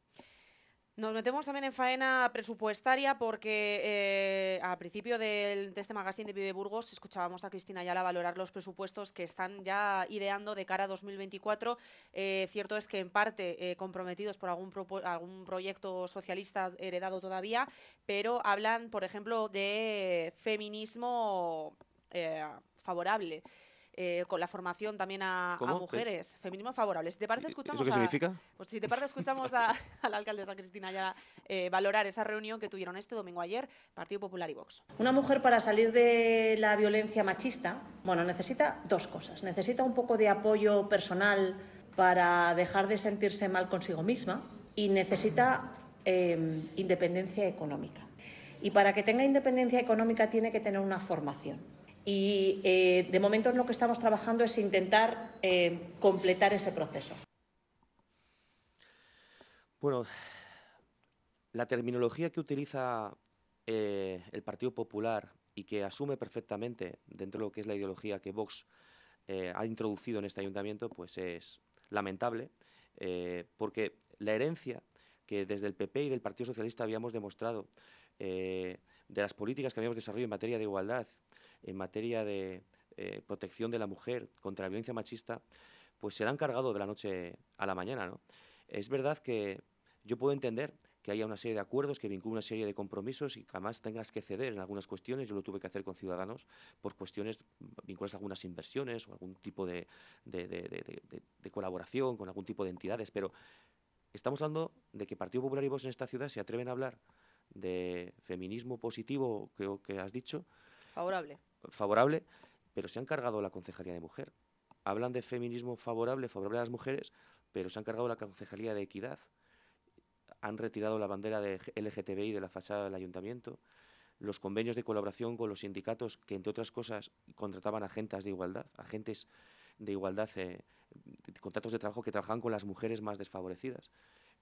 Nos metemos también en faena presupuestaria porque eh, al principio de este magazine de Vive Burgos escuchábamos a Cristina Ayala valorar los presupuestos que están ya ideando de cara a 2024. Eh, cierto es que en parte eh, comprometidos por algún, algún proyecto socialista heredado todavía, pero hablan, por ejemplo, de feminismo favorable. Eh, con la formación también a, mujeres, feminismo favorable. Si te parece, escuchamos ¿Eso qué significa? Pues si te parece, escuchamos a, la alcaldesa Cristina ya eh, valorar esa reunión que tuvieron este domingo ayer, Partido Popular y Vox. Una mujer para salir de la violencia machista, bueno, necesita dos cosas. Necesita un poco de apoyo personal para dejar de sentirse mal consigo misma y necesita em, independencia económica. Y para que tenga independencia económica tiene que tener una formación y eh, de momento en lo que estamos trabajando es intentar eh, completar ese proceso. Bueno, la terminología que utiliza eh, el Partido Popular y que asume perfectamente dentro de lo que es la ideología que Vox ha introducido en este ayuntamiento, pues es lamentable, porque la herencia que desde el PP y del Partido Socialista habíamos demostrado de las políticas que habíamos desarrollado en materia de igualdad en materia de eh, protección de la mujer contra la violencia machista, pues se la han cargado de la noche a la mañana. ¿no? Es verdad que yo puedo entender que haya una serie de acuerdos que vinculan una serie de compromisos y que además tengas que ceder en algunas cuestiones. Yo lo tuve que hacer con Ciudadanos por cuestiones vinculadas a algunas inversiones o algún tipo de, de, colaboración con algún tipo de entidades. Pero estamos hablando de que Partido Popular y vos en esta ciudad se atreven a hablar de feminismo positivo, creo que has dicho. Favorable favorable, pero se han cargado la Concejalía de Mujer. Hablan de feminismo favorable, favorable a las mujeres, pero se han cargado la Concejalía de Equidad. Han retirado la bandera de LGTBI de la fachada del ayuntamiento. los convenios de colaboración con los sindicatos que, entre otras cosas, contrataban agentes de igualdad, agentes de igualdad, eh, contratos de trabajo que trabajaban con las mujeres más desfavorecidas.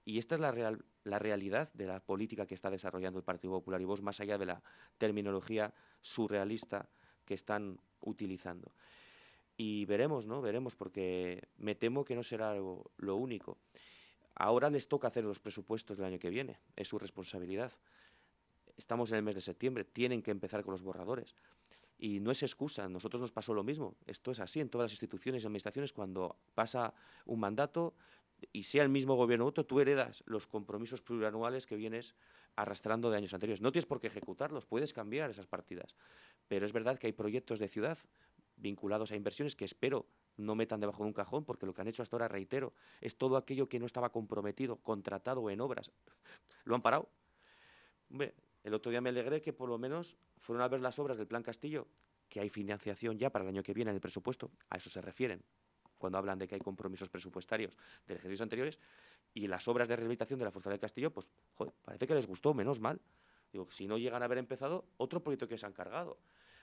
Y esta es la, real, la realidad de la política que está desarrollando el Partido Popular y vos, más allá de la terminología surrealista que están utilizando. Y veremos, ¿no? Veremos, porque me temo que no será lo único. Ahora les toca hacer los presupuestos del año que viene, es su responsabilidad. Estamos en el mes de septiembre, tienen que empezar con los borradores. Y no es excusa, nosotros nos pasó lo mismo. Esto es así en todas las instituciones y administraciones. Cuando pasa un mandato y sea el mismo gobierno otro, tú heredas los compromisos plurianuales que vienes arrastrando de años anteriores. No tienes por qué ejecutarlos, puedes cambiar esas partidas. Pero es verdad que hay proyectos de ciudad vinculados a inversiones que espero no metan debajo de un cajón, porque lo que han hecho hasta ahora, reitero, es todo aquello que no estaba comprometido, contratado en obras. Lo han parado. el otro día me alegré que por lo menos fueron a ver las obras del Plan Castillo, que hay financiación ya para el año que viene en el presupuesto, a eso se refieren, cuando hablan de que hay compromisos presupuestarios de ejercicios anteriores, y las obras de rehabilitación de la Fuerza del Castillo, pues parece que les gustó, menos mal. Digo, si no llegan a haber empezado, otro proyecto que se han cargado.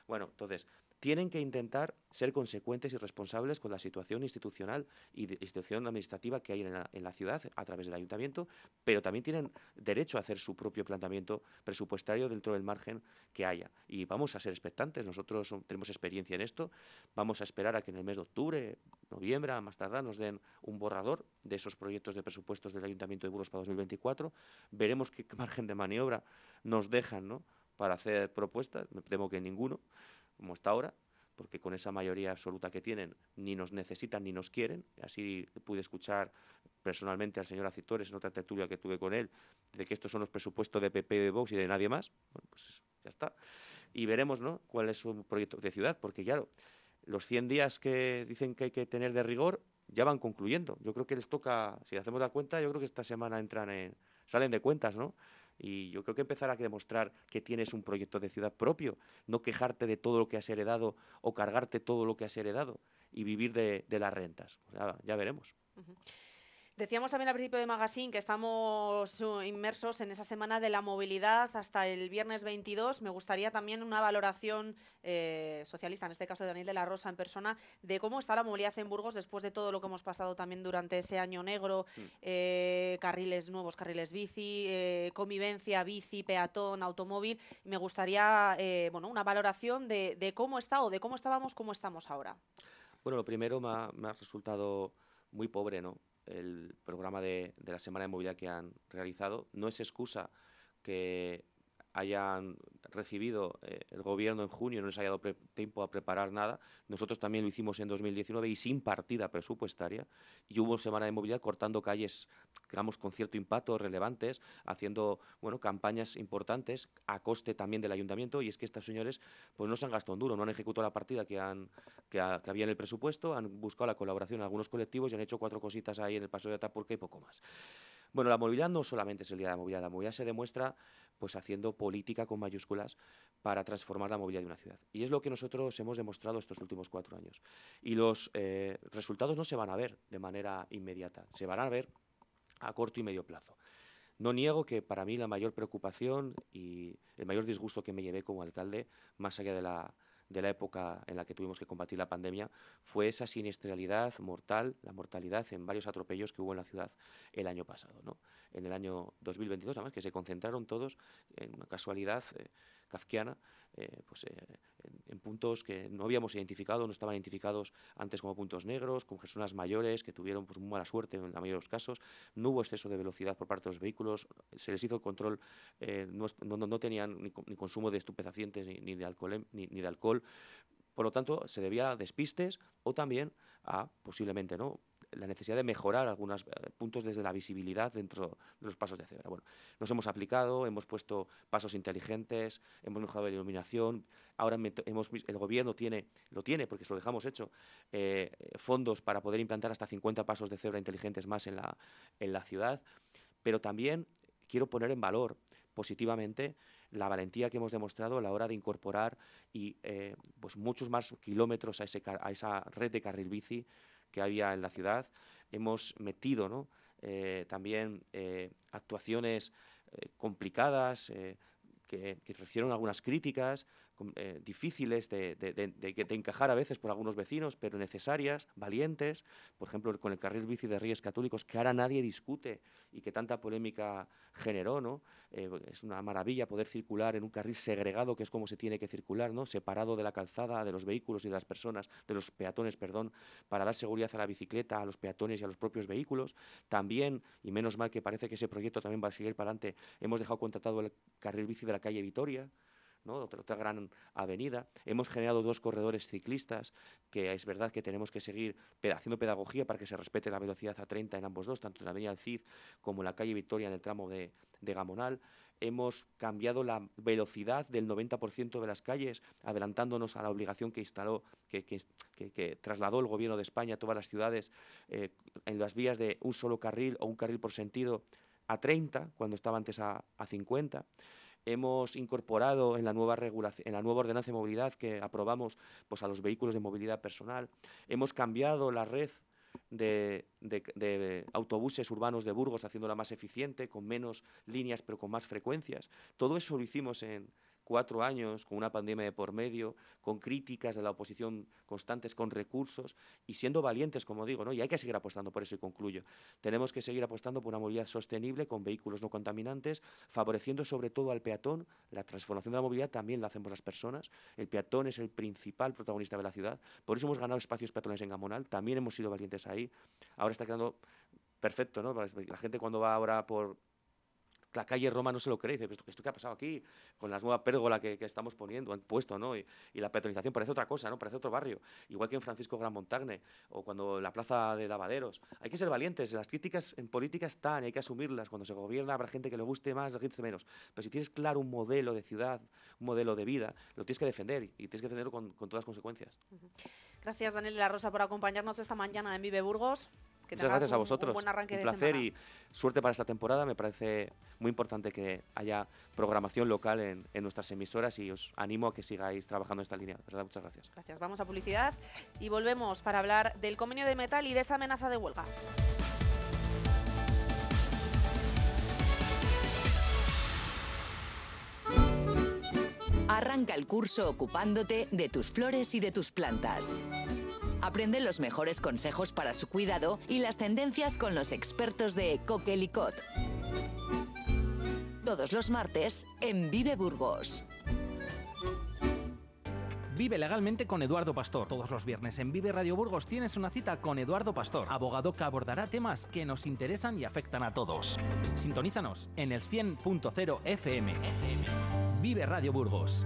Bueno, entonces, tienen que intentar ser consecuentes y responsables con la situación institucional y de institución administrativa que hay en la, ciudad a través del ayuntamiento, pero también tienen derecho a hacer su propio planteamiento presupuestario dentro del margen que haya. Y vamos a ser expectantes, nosotros tenemos experiencia en esto, vamos a esperar a que en el mes de octubre, noviembre, más tardar, nos den un borrador de esos proyectos de presupuestos del Ayuntamiento de Burgos para 2024, veremos qué margen de maniobra nos dejan ¿no? para hacer propuestas, me temo que ninguno, como está ahora, porque con esa mayoría absoluta que tienen ni nos necesitan ni nos quieren. Así pude escuchar personalmente al señor Acitores en otra tertulia que tuve con él, de que estos son los presupuestos de PP de Vox y de nadie más. Bueno, pues ya está. Y veremos ¿no? cuál es su proyecto de ciudad, porque claro, los 100 días que dicen que hay que tener de rigor ya van concluyendo. Yo creo que les toca, si hacemos la cuenta, yo creo que esta semana entran en, salen de cuentas, ¿no? Y yo creo que empezar a demostrar que tienes un proyecto de ciudad propio, no quejarte de todo lo que has heredado o cargarte todo lo que has heredado y vivir de, las rentas. ya, veremos. Decíamos también al principio de Magazine que estamos uh, inmersos en esa semana de la movilidad hasta el viernes 22. Me gustaría también una valoración eh, socialista, en este caso de Daniel de la Rosa en persona, de cómo está la movilidad en Burgos después de todo lo que hemos pasado también durante ese año negro, mm. eh, carriles nuevos, carriles bici, eh, convivencia, bici, peatón, automóvil. Me gustaría bueno, una valoración de, cómo está o de cómo estábamos, cómo estamos ahora. Bueno, lo primero me ha resultado muy pobre, ¿no? El programa de, de, la Semana de Movilidad que han realizado. No es excusa que hayan recibido eh, el gobierno en junio no les haya dado tiempo a preparar nada. Nosotros también lo hicimos en 2019 y sin partida presupuestaria. Y hubo semana de movilidad cortando calles, digamos, con cierto impacto, relevantes, haciendo bueno, campañas importantes a coste también del ayuntamiento. Y es que estos señores pues, no se han gastado un duro, no han ejecutado la partida que, han, que, había en el presupuesto, han buscado la colaboración en algunos colectivos y han hecho cuatro cositas ahí en el paso de Atapurca y poco más. Bueno, la movilidad no solamente es el día de la movilidad, la movilidad se demuestra pues haciendo política con mayúsculas para transformar la movilidad de una ciudad. Y es lo que nosotros hemos demostrado estos últimos cuatro años. Y los eh, resultados no se van a ver de manera inmediata, se van a ver a corto y medio plazo. No niego que para mí la mayor preocupación y el mayor disgusto que me llevé como alcalde, más allá de la, de la época en la que tuvimos que combatir la pandemia fue esa siniestralidad mortal, la mortalidad en varios atropellos que hubo en la ciudad el año pasado, ¿no? en el año 2022, además que se concentraron todos en una casualidad eh, kafkiana, eh, pues, eh, en, puntos que no habíamos identificado, no estaban identificados antes como puntos negros, con personas mayores que tuvieron pues, mala suerte en la mayoría de los casos, no hubo exceso de velocidad por parte de los vehículos, se les hizo el control, no, tenían ni, consumo de estupefacientes ni, de alcohol, ni, ni de alcohol, por lo tanto, se debía a despistes o también a, posiblemente, ¿no? La necesidad de mejorar algunos eh, puntos desde la visibilidad dentro de los pasos de cebra. Bueno, nos hemos aplicado, hemos puesto pasos inteligentes, hemos mejorado la iluminación, ahora hemos, el gobierno tiene, lo tiene porque se lo dejamos hecho, eh, fondos para poder implantar hasta 50 pasos de cebra inteligentes más en la, en la ciudad, pero también quiero poner en valor positivamente la valentía que hemos demostrado a la hora de incorporar y eh, pues muchos más kilómetros a, ese, a esa red de carril bici que había en la ciudad. Hemos metido ¿no? Eh, también eh, actuaciones eh, complicadas que, que recibieron algunas críticas eh, difíciles de, de, encajar a veces por algunos vecinos, pero necesarias, valientes, por ejemplo, con el carril bici de Reyes Católicos, que ahora nadie discute y que tanta polémica generó, ¿no? Eh, es una maravilla poder circular en un carril segregado, que es como se tiene que circular, ¿no? Separado de la calzada, de los vehículos y de las personas, de los peatones, perdón, para dar seguridad a la bicicleta, a los peatones y a los propios vehículos. También, y menos mal que parece que ese proyecto también va a seguir para adelante, hemos dejado contratado el carril bici de la calle Vitoria, otra, gran avenida. Hemos generado dos corredores ciclistas, que es verdad que tenemos que seguir haciendo pedagogía para que se respete la velocidad a 30 en ambos dos, tanto en la avenida del Cid como en la calle Victoria en el tramo de, Gamonal. Hemos cambiado la velocidad del 90% de las calles, adelantándonos a la obligación que instaló, que, trasladó el Gobierno de España a todas las ciudades eh, en las vías de un solo carril o un carril por sentido a 30, cuando estaba antes a, a 50 hemos incorporado en la nueva regulación, en la nueva ordenanza de movilidad que aprobamos pues, a los vehículos de movilidad personal, hemos cambiado la red de, de, autobuses urbanos de Burgos, haciéndola más eficiente, con menos líneas pero con más frecuencias. Todo eso lo hicimos en, cuatro años, con una pandemia de por medio, con críticas de la oposición constantes, con recursos y siendo valientes, como digo, ¿no? Y hay que seguir apostando por eso y concluyo. Tenemos que seguir apostando por una movilidad sostenible con vehículos no contaminantes, favoreciendo sobre todo al peatón. La transformación de la movilidad también la hacemos las personas. El peatón es el principal protagonista de la ciudad. Por eso hemos ganado espacios peatones en Gamonal. También hemos sido valientes ahí. Ahora está quedando perfecto, ¿no? La gente cuando va ahora por la calle Roma no se lo cree, dice, ¿esto, esto qué ha pasado aquí? Con la nueva pérgola que, estamos poniendo, han puesto, ¿no? Y, la peatonalización parece otra cosa, ¿no? Parece otro barrio. Igual que en Francisco Gran Montagne o cuando la plaza de Lavaderos. Hay que ser valientes, las críticas en política están y hay que asumirlas. Cuando se gobierna habrá gente que le guste más, le guste menos. Pero si tienes claro un modelo de ciudad, un modelo de vida, lo tienes que defender y tienes que defenderlo con, todas las consecuencias. Gracias, Daniel de la Rosa, por acompañarnos esta mañana en Vive Burgos. Muchas gracias a vosotros. Un, placer y suerte para esta temporada. Me parece muy importante que haya programación local en, nuestras emisoras y os animo a que sigáis trabajando en esta línea. ¿verdad? Muchas gracias. Gracias. Vamos a publicidad y volvemos para hablar del convenio de metal y de esa amenaza de huelga. Arranca el curso ocupándote de tus flores y de tus plantas. Aprende los mejores consejos para su cuidado y las tendencias con los expertos de Coquelicot. Todos los martes en Vive Burgos. Vive legalmente con Eduardo Pastor. Todos los viernes en Vive Radio Burgos tienes una cita con Eduardo Pastor, abogado que abordará temas que nos interesan y afectan a todos. Sintonízanos en el 100.0 FM. Vive Radio Burgos.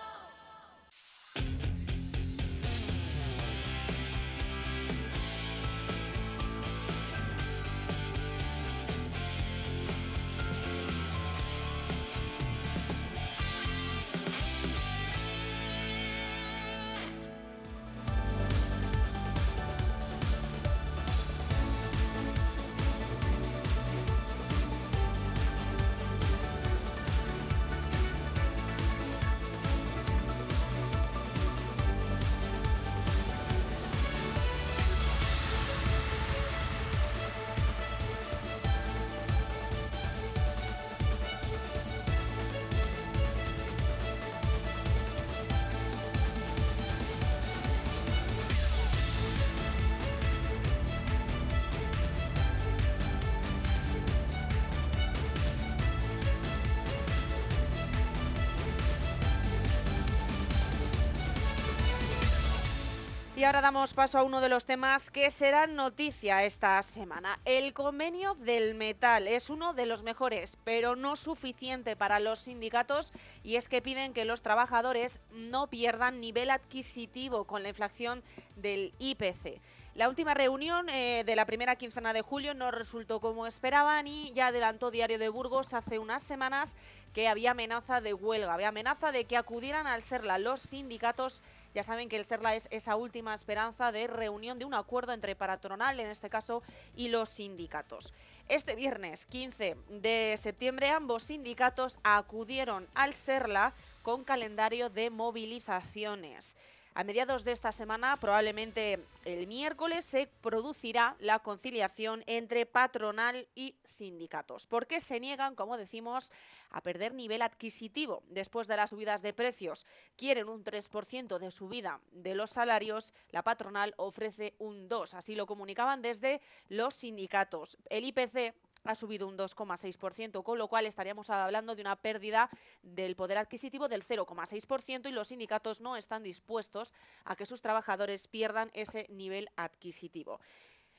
Damos paso a uno de los temas que será noticia esta semana. El convenio del metal es uno de los mejores, pero no suficiente para los sindicatos y es que piden que los trabajadores no pierdan nivel adquisitivo con la inflación del IPC. La última reunión eh, de la primera quincena de julio no resultó como esperaban y ya adelantó Diario de Burgos hace unas semanas que había amenaza de huelga, había amenaza de que acudieran al SERLA los sindicatos. Ya saben que el SERLA es esa última esperanza de reunión de un acuerdo entre patronal, en este caso, y los sindicatos. Este viernes 15 de septiembre ambos sindicatos acudieron al SERLA con calendario de movilizaciones. A mediados de esta semana, probablemente el miércoles, se producirá la conciliación entre patronal y sindicatos, porque se niegan, como decimos, a perder nivel adquisitivo después de las subidas de precios. Quieren un 3% de subida de los salarios, la patronal ofrece un 2%, así lo comunicaban desde los sindicatos. El IPC ha subido un 2,6%, con lo cual estaríamos hablando de una pérdida del poder adquisitivo del 0,6% y los sindicatos no están dispuestos a que sus trabajadores pierdan ese nivel adquisitivo.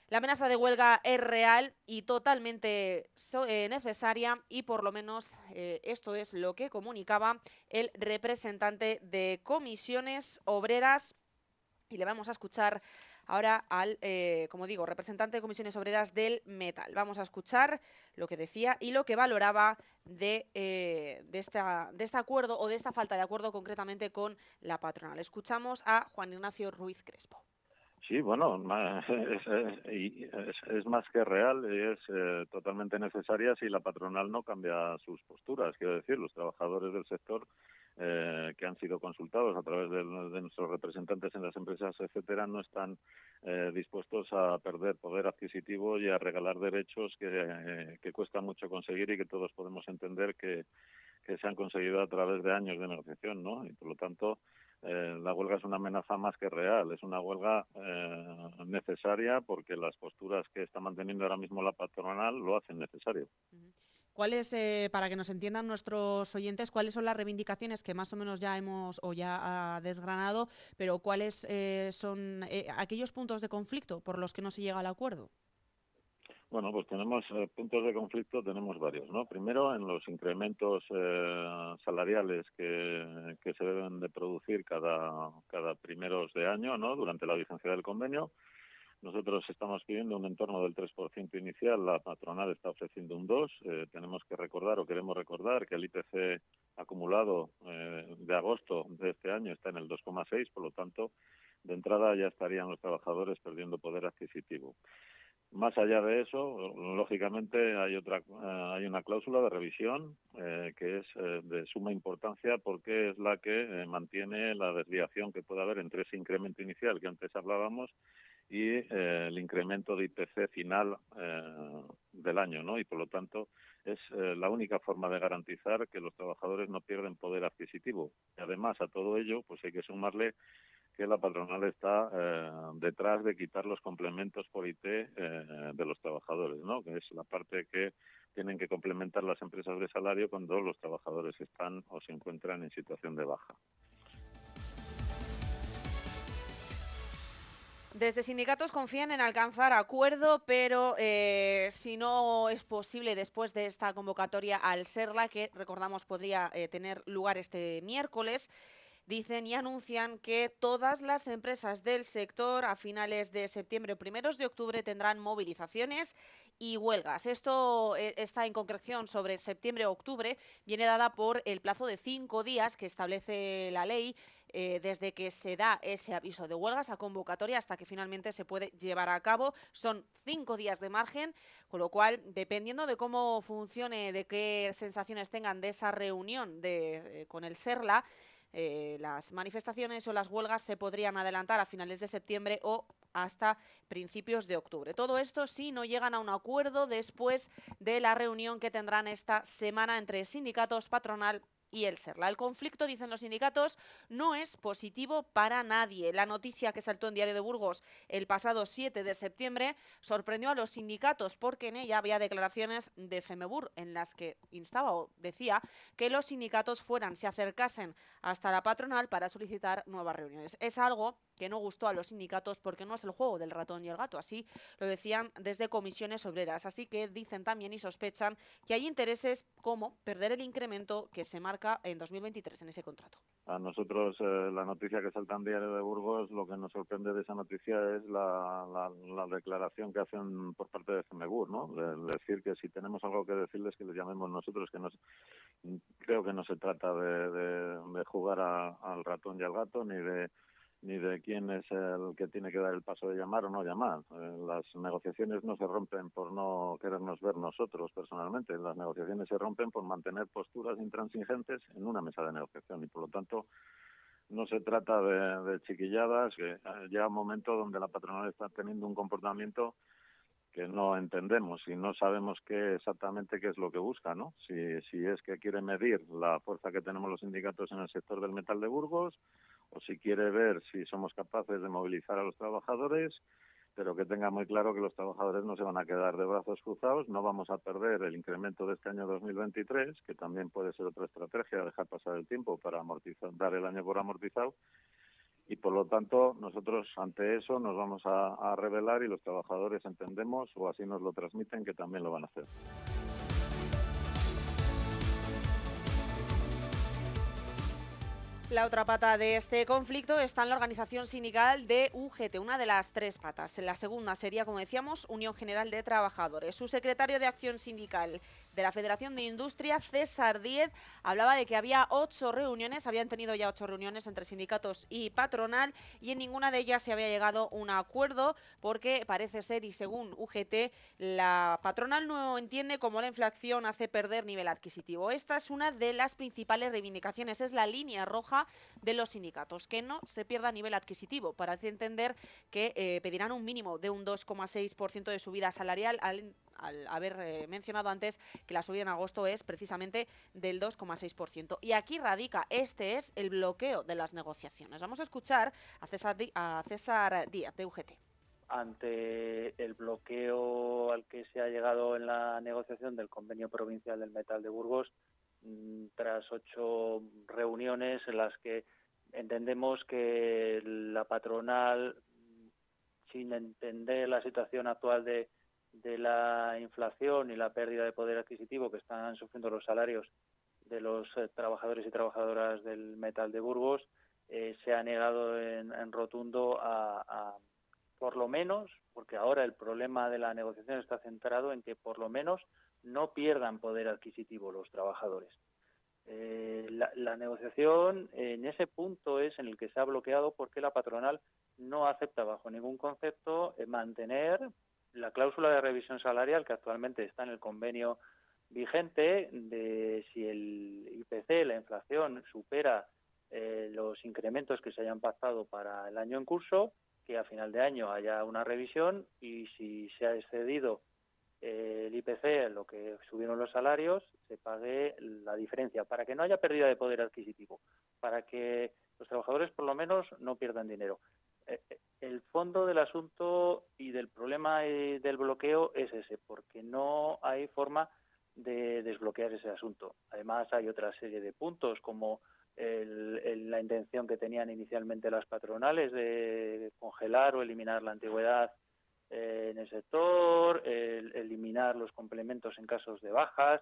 La amenaza de huelga es real y totalmente eh, necesaria y por lo menos eh, esto es lo que comunicaba el representante de comisiones obreras y le vamos a escuchar ahora al, eh, como digo, representante de comisiones obreras del metal. Vamos a escuchar lo que decía y lo que valoraba de, eh, esta, este acuerdo o de esta falta de acuerdo concretamente con la patronal. Escuchamos a Juan Ignacio Ruiz Crespo. Sí, bueno, es, es, más que real y es eh, totalmente necesaria si la patronal no cambia sus posturas. Quiero decir, los trabajadores del sector eh, que han sido consultados a través de, nuestros representantes en las empresas, etcétera, no están eh, dispuestos a perder poder adquisitivo y a regalar derechos que, eh, cuesta mucho conseguir y que todos podemos entender que, se han conseguido a través de años de negociación, ¿no? Y por lo tanto, la huelga es una amenaza más que real, es una huelga necesaria porque las posturas que está manteniendo ahora mismo la patronal lo hacen necesario. ¿Cuáles, eh, para que nos entiendan nuestros oyentes, cuáles son las reivindicaciones que más o menos ya hemos o ya ha desgranado, pero cuáles eh, son eh, aquellos puntos de conflicto por los que no se llega al acuerdo? Bueno, pues tenemos puntos de conflicto, tenemos varios, ¿no? Primero, en los incrementos salariales que, que, se deben de producir cada, cada primeros de año, ¿no? Durante la vigencia del convenio. Nosotros estamos pidiendo un entorno del 3% inicial, la patronal está ofreciendo un 2%. Eh, tenemos que recordar o queremos recordar que el IPC acumulado eh, de agosto de este año está en el 2,6%, por lo tanto, de entrada ya estarían los trabajadores perdiendo poder adquisitivo. Más allá de eso, lógicamente hay otra eh, hay una cláusula de revisión que es de suma importancia porque es la que mantiene la desviación que puede haber entre ese incremento inicial que antes hablábamos y eh, el incremento de IPC final eh, del año, ¿no? Y por lo tanto es eh, la única forma de garantizar que los trabajadores no pierden poder adquisitivo. Y además a todo ello, pues hay que sumarle que la patronal está detrás de quitar los complementos por IT de los trabajadores, ¿no? Que es la parte que tienen que complementar las empresas de salario cuando los trabajadores están o se encuentran en situación de baja. Desde sindicatos confían en alcanzar acuerdo, pero eh, si no es posible después de esta convocatoria al SERLA, que recordamos podría eh, tener lugar este miércoles, dicen y anuncian que todas las empresas del sector a finales de septiembre o primeros de octubre tendrán movilizaciones y huelgas. Esto, eh, está en concreción sobre septiembre o octubre, viene dada por el plazo de cinco días que establece la ley eh, desde que se da ese aviso de huelgas a convocatoria hasta que finalmente se puede llevar a cabo. Son cinco días de margen, con lo cual, dependiendo de cómo funcione, de qué sensaciones tengan de esa reunión de, eh, con el SERLA, eh, las manifestaciones o las huelgas se podrían adelantar a finales de septiembre o hasta principios de octubre. Todo esto si no llegan a un acuerdo después de la reunión que tendrán esta semana entre sindicatos, patronal y el SERLA. El conflicto, dicen los sindicatos, no es positivo para nadie. La noticia que saltó en Diario de Burgos el pasado 7 de septiembre sorprendió a los sindicatos porque en ella había declaraciones de FEMEBUR en las que instaba o decía que los sindicatos fueran, se acercasen hasta la patronal para solicitar nuevas reuniones. Es algo que no gustó a los sindicatos porque no es el juego del ratón y el gato. Así lo decían desde comisiones obreras. Así que dicen también y sospechan que hay intereses como perder el incremento que se marca en 2023 en ese contrato. A nosotros eh, la noticia que salta en Diario de Burgos, lo que nos sorprende de esa noticia es la, la, declaración que hacen por parte de CEMEGUR, ¿no? De, decir que si tenemos algo que decirles que les llamemos nosotros, que nos, creo que no se trata de, jugar al ratón y al gato, ni de ni de quién es el que tiene que dar el paso de llamar o no llamar. Eh, las negociaciones no se rompen por no querernos ver nosotros personalmente, las negociaciones se rompen por mantener posturas intransigentes en una mesa de negociación y por lo tanto no se trata de, chiquilladas, que llega un momento donde la patronal está teniendo un comportamiento que no entendemos y no sabemos qué exactamente qué es lo que busca, ¿no? Si, si es que quiere medir la fuerza que tenemos los sindicatos en el sector del metal de Burgos, o si quiere ver si somos capaces de movilizar a los trabajadores, pero que tenga muy claro que los trabajadores no se van a quedar de brazos cruzados, no vamos a perder el incremento de este año 2023, que también puede ser otra estrategia, dejar pasar el tiempo para amortizar, dar el año por amortizado, y por lo tanto nosotros ante eso nos vamos a, a revelar y los trabajadores entendemos, o así nos lo transmiten, que también lo van a hacer. La otra pata de este conflicto está en la organización sindical de UGT, una de las tres patas. La segunda sería, como decíamos, Unión General de Trabajadores. Su secretario de Acción Sindical de la Federación de Industria, César Díez, hablaba de que había ocho reuniones, habían tenido ya ocho reuniones entre sindicatos y patronal y en ninguna de ellas se había llegado un acuerdo porque parece ser, y según UGT, la patronal no entiende cómo la inflación hace perder nivel adquisitivo. Esta es una de las principales reivindicaciones, es la línea roja de los sindicatos, que no se pierda nivel adquisitivo. Para entender que eh, pedirán un mínimo de un 2,6% de subida salarial al al haber eh, mencionado antes que la subida en agosto es precisamente del 2,6%. Y aquí radica, este es el bloqueo de las negociaciones. Vamos a escuchar a César, a César Díaz de UGT ante el bloqueo al que se ha llegado en la negociación del convenio provincial del metal de Burgos, mm, tras ocho reuniones en las que entendemos que la patronal, sin entender la situación actual de, de la inflación y la pérdida de poder adquisitivo que están sufriendo los salarios de los eh, trabajadores y trabajadoras del metal de Burgos, eh, se ha negado en, rotundo a, por lo menos, porque ahora el problema de la negociación está centrado en que por lo menos no pierdan poder adquisitivo los trabajadores. Eh, la, la, negociación en ese punto es en el que se ha bloqueado porque la patronal no acepta bajo ningún concepto mantener la cláusula de revisión salarial que actualmente está en el convenio vigente de si el IPC, la inflación, supera eh, los incrementos que se hayan pactado para el año en curso, que a final de año haya una revisión y si se ha excedido eh, el IPC, lo que subieron los salarios, se pague la diferencia para que no haya pérdida de poder adquisitivo, para que los trabajadores por lo menos no pierdan dinero. Eh, el fondo del asunto y del problema del bloqueo es ese, porque no hay forma de desbloquear ese asunto. Además, hay otra serie de puntos, como la intención que tenían inicialmente las patronales de congelar o eliminar la antigüedad eh, en el sector, eliminar los complementos en casos de bajas,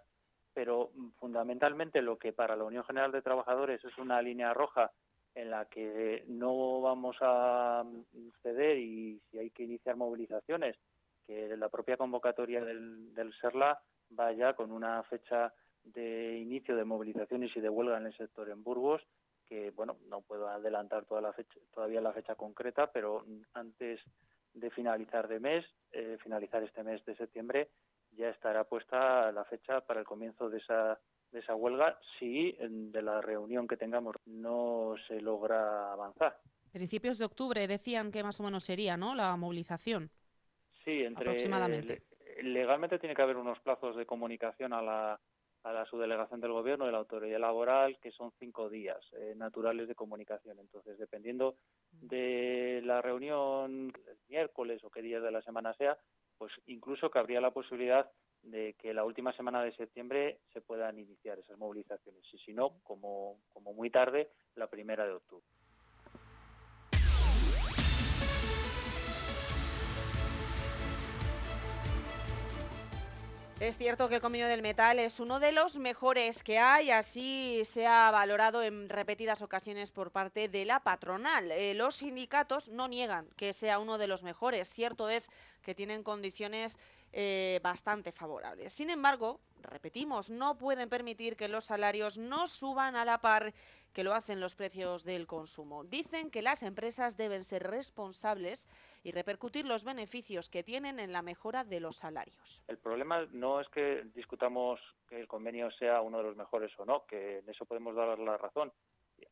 pero mm, fundamentalmente lo que para la Unión General de Trabajadores es una línea roja en la que no vamos a ceder y si hay que iniciar movilizaciones, que la propia convocatoria del, SERLA vaya con una fecha de inicio de movilizaciones y de huelga en el sector en Burgos, que bueno, no puedo adelantar toda la fecha, todavía la fecha concreta, pero antes de finalizar de mes, eh, finalizar este mes de septiembre, ya estará puesta la fecha para el comienzo de esa de esa huelga si de la reunión que tengamos no se logra avanzar. Principios de octubre decían que más o menos sería, ¿no? La movilización. Sí, entre aproximadamente. legalmente tiene que haber unos plazos de comunicación a la, a la subdelegación del gobierno de la autoridad laboral que son cinco días eh, naturales de comunicación. Entonces, dependiendo de la reunión el miércoles o qué día de la semana sea, pues incluso cabría la posibilidad de que la última semana de septiembre se puedan iniciar esas movilizaciones y si no, como, como muy tarde, la primera de octubre. Es cierto que el comienzo del metal es uno de los mejores que hay, así se ha valorado en repetidas ocasiones por parte de la patronal. Eh, los sindicatos no niegan que sea uno de los mejores, cierto es que tienen condiciones eh, bastante favorables. Sin embargo, repetimos, no pueden permitir que los salarios no suban a la par que lo hacen los precios del consumo. Dicen que las empresas deben ser responsables y repercutir los beneficios que tienen en la mejora de los salarios. El problema no es que discutamos que el convenio sea uno de los mejores o no, que en eso podemos dar la razón.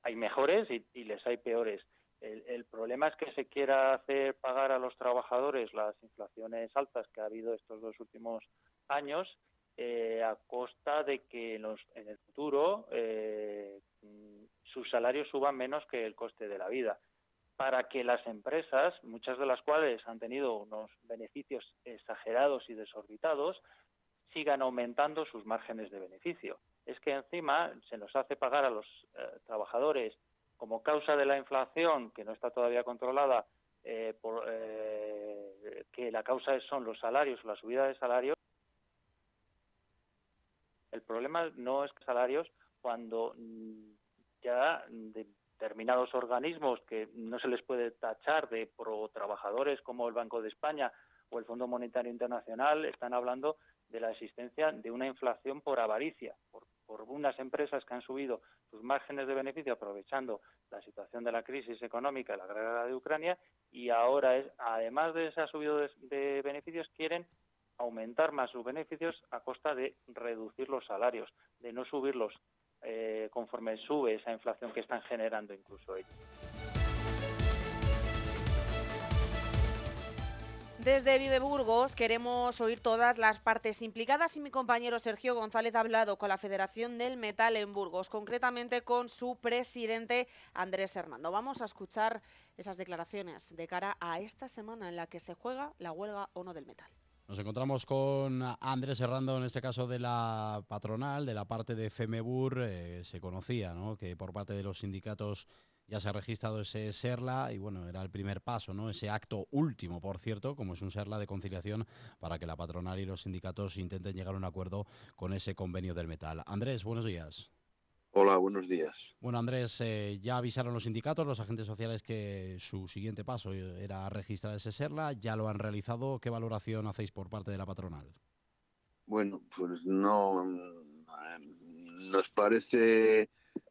Hay mejores y, les hay peores. El, problema es que se quiera hacer pagar a los trabajadores las inflaciones altas que ha habido estos dos últimos años eh, a costa de que en, en el futuro eh, sus salarios suban menos que el coste de la vida, para que las empresas, muchas de las cuales han tenido unos beneficios exagerados y desorbitados, sigan aumentando sus márgenes de beneficio. Es que encima se nos hace pagar a los eh, trabajadores como causa de la inflación, que no está todavía controlada, eh, por, eh, que la causa son los salarios, la subida de salarios. El problema no es salarios cuando mm, ya determinados organismos que no se les puede tachar de pro trabajadores como el Banco de España o el Fondo Monetario Internacional están hablando de la existencia de una inflación por avaricia, unas empresas que han subido sus márgenes de beneficio aprovechando la situación de la crisis económica la guerra de Ucrania y ahora, es, además de esa subida de, de beneficios, quieren aumentar más sus beneficios a costa de reducir los salarios, de no subirlos eh, conforme sube esa inflación que están generando incluso ellos. Desde Vive Burgos queremos oír todas las partes implicadas y mi compañero Sergio González ha hablado con la Federación del Metal en Burgos, concretamente con su presidente Andrés Hernando. Vamos a escuchar esas declaraciones de cara a esta semana en la que se juega la huelga o no del metal. Nos encontramos con Andrés Serrando, en este caso de la patronal, de la parte de FEMEBUR. Eh, se conocía ¿no? que por parte de los sindicatos ya se ha registrado ese SERLA y bueno, era el primer paso, ¿no? ese acto último, por cierto, como es un SERLA de conciliación para que la patronal y los sindicatos intenten llegar a un acuerdo con ese convenio del metal. Andrés, buenos días. Hola, buenos días. Bueno, Andrés, eh, ya avisaron los sindicatos, los agentes sociales, que su siguiente paso era registrar ese SERLA. ¿Ya lo han realizado? ¿Qué valoración hacéis por parte de la patronal? Bueno, pues no. Mm, nos parece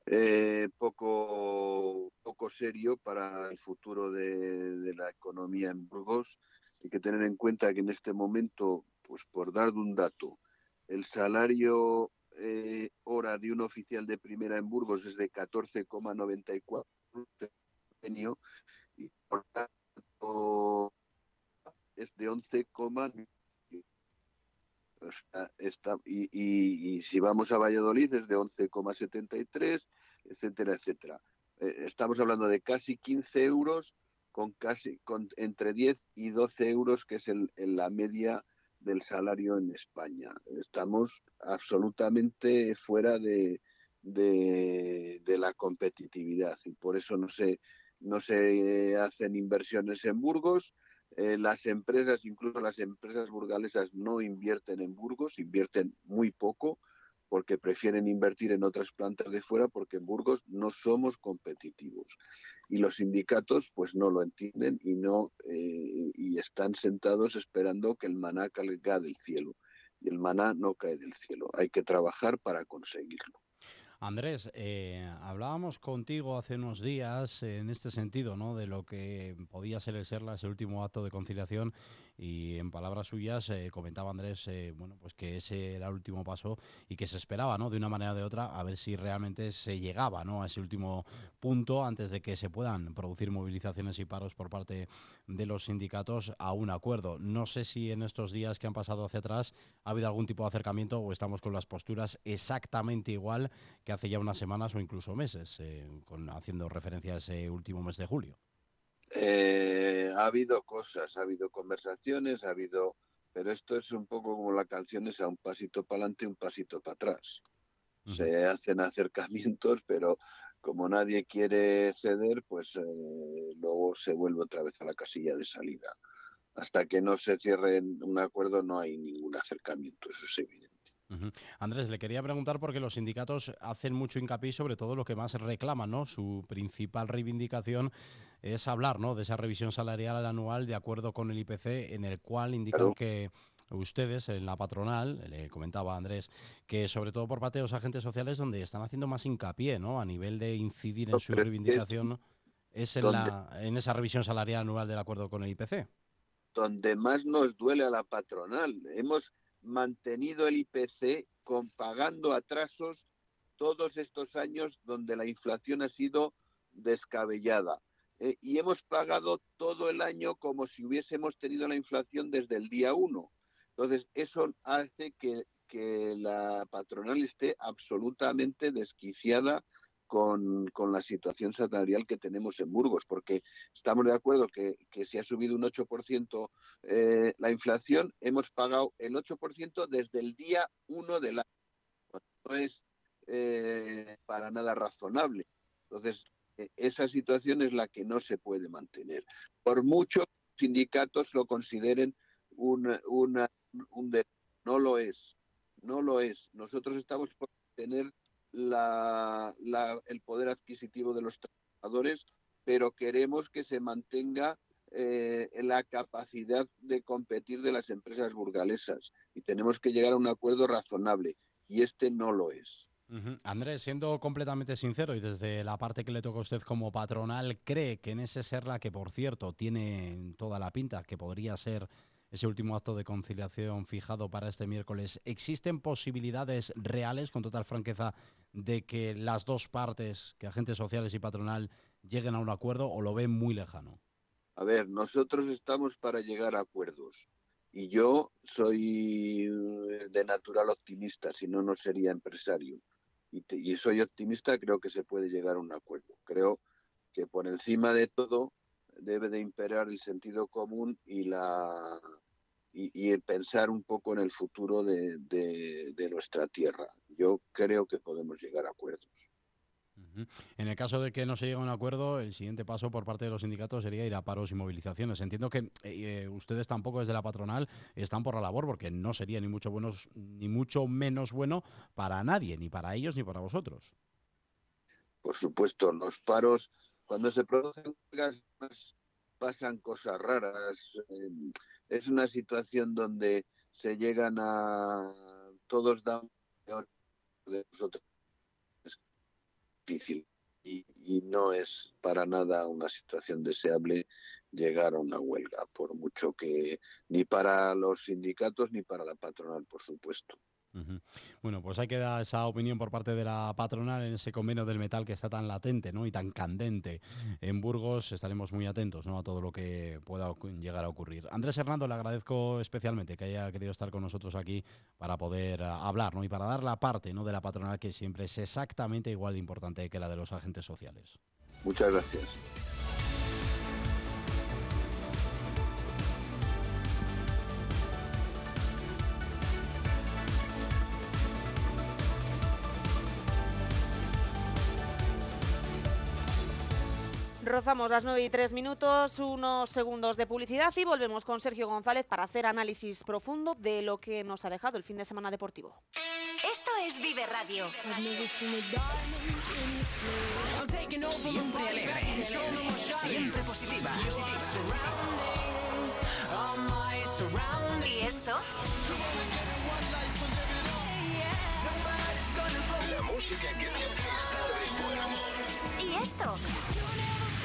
eh, poco, poco serio para el futuro de, la economía en Burgos. Hay que tener en cuenta que en este momento, pues por dar un dato, el salario eh, hora de un oficial de primera en Burgos es de 14,94 y por tanto es de 11, y, y, si vamos a Valladolid es de 11,73, etcétera, etcétera. Eh, estamos hablando de casi 15 euros con casi con entre 10 y 12 euros, que es el, la media del salario en España. Estamos absolutamente fuera de, de, la competitividad y por eso no se, no se hacen inversiones en Burgos. Eh, las empresas, incluso las empresas burgalesas, no invierten en Burgos, invierten muy poco porque prefieren invertir en otras plantas de fuera porque en Burgos no somos competitivos. Y los sindicatos pues no lo entienden y no eh, y están sentados esperando que el maná caiga del cielo. Y el maná no cae del cielo. Hay que trabajar para conseguirlo. Andrés, eh, hablábamos contigo hace unos días en este sentido, ¿no? De lo que podía ser el SERLA, ese último acto de conciliación, y en palabras suyas eh, comentaba Andrés, eh, bueno, pues que ese era el último paso y que se esperaba, ¿no? De una manera o de otra, a ver si realmente se llegaba, ¿no? A ese último punto antes de que se puedan producir movilizaciones y paros por parte de los sindicatos a un acuerdo. No sé si en estos días que han pasado hacia atrás ha habido algún tipo de acercamiento o estamos con las posturas exactamente igual que hace ya unas semanas o incluso meses, eh, con, haciendo referencia a ese último mes de julio. Eh, ha habido cosas, ha habido conversaciones, ha habido, pero esto es un poco como la canción es a un pasito para adelante, un pasito para atrás. Se hacen acercamientos, pero como nadie quiere ceder, pues eh, luego se vuelve otra vez a la casilla de salida. hasta que no se cierre un acuerdo no hay ningún acercamiento, eso es evidente. Andrés, le quería preguntar porque los sindicatos hacen mucho hincapié sobre todo lo que más reclaman, ¿no? Su principal reivindicación es hablar, ¿no? De esa revisión salarial anual de acuerdo con el IPC, en el cual indican que ustedes en la patronal, le comentaba Andrés, que sobre todo por parte de los agentes sociales donde están haciendo más hincapié, ¿no? A nivel de incidir en su reivindicación, es, en, la, en esa revisión salarial anual del acuerdo con el IPC. Donde más nos duele a la patronal. Hemos mantenido el IPC con pagando atrasos todos estos años donde la inflación ha sido descabellada. Eh, y hemos pagado todo el año como si hubiésemos tenido la inflación desde el día uno. Entonces, eso hace que, que la patronal esté absolutamente desquiciada con, la situación salarial que tenemos en Burgos, porque estamos de acuerdo que, que si ha subido un 8% eh, la inflación, hemos pagado el 8% desde el día 1 del año. No es eh, para nada razonable. Entonces, e, esa situación es la que no se puede mantener. Por muchos sindicatos lo consideren un, una, un no lo es, no lo es. Nosotros estamos por tener la, el poder adquisitivo de los trabajadores, pero queremos que se mantenga eh, la capacidad de competir de las empresas burgalesas y tenemos que llegar a un acuerdo razonable y este no lo es. Andrés, siendo completamente sincero y desde la parte que le toca a usted como patronal, ¿cree que en ese Serla, que por cierto tiene toda la pinta, que podría ser ese último acto de conciliación fijado para este miércoles, ¿existen posibilidades reales, con total franqueza, de que las dos partes, que agentes sociales y patronal, lleguen a un acuerdo o lo ven muy lejano? A ver, nosotros estamos para llegar a acuerdos. Y yo soy de natural optimista, si no, no sería empresario. Y, y soy optimista, creo que se puede llegar a un acuerdo. Creo que por encima de todo debe de imperar el sentido común y la y, pensar un poco en el futuro de, nuestra tierra. Yo creo que podemos llegar a acuerdos. En el caso de que no se llegue a un acuerdo, el siguiente paso por parte de los sindicatos sería ir a paros y movilizaciones. Entiendo que eh, eh, ustedes tampoco desde la patronal están por la labor, porque no sería ni mucho buenos ni mucho menos bueno para nadie, ni para ellos ni para vosotros. Por supuesto, los paros cuando se producen huelgas pasan cosas raras. Eh, es una situación donde se llegan a todos dan de nosotros. Es difícil y, no es para nada una situación deseable llegar a una huelga, por mucho que ni para los sindicatos ni para la patronal, por supuesto. Bueno, pues hay que dar esa opinión por parte de la patronal en ese convenio del metal que está tan latente ¿no? y tan candente en Burgos. Estaremos muy atentos ¿no? a todo lo que pueda llegar a ocurrir. Andrés Hernando, le agradezco especialmente que haya querido estar con nosotros aquí para poder ah, hablar ¿no? y para dar la parte ¿no? de la patronal que siempre es exactamente igual de importante que la de los agentes sociales. Muchas gracias. Rozamos las 9 y 3 minutos, unos segundos de publicidad y volvemos con Sergio González para hacer análisis profundo de lo que nos ha dejado el fin de semana deportivo. Esto es Vive Radio. Siempre alegre, siempre positiva. ¿Y esto? La música que te hace estar de buen humor. ¿Y esto?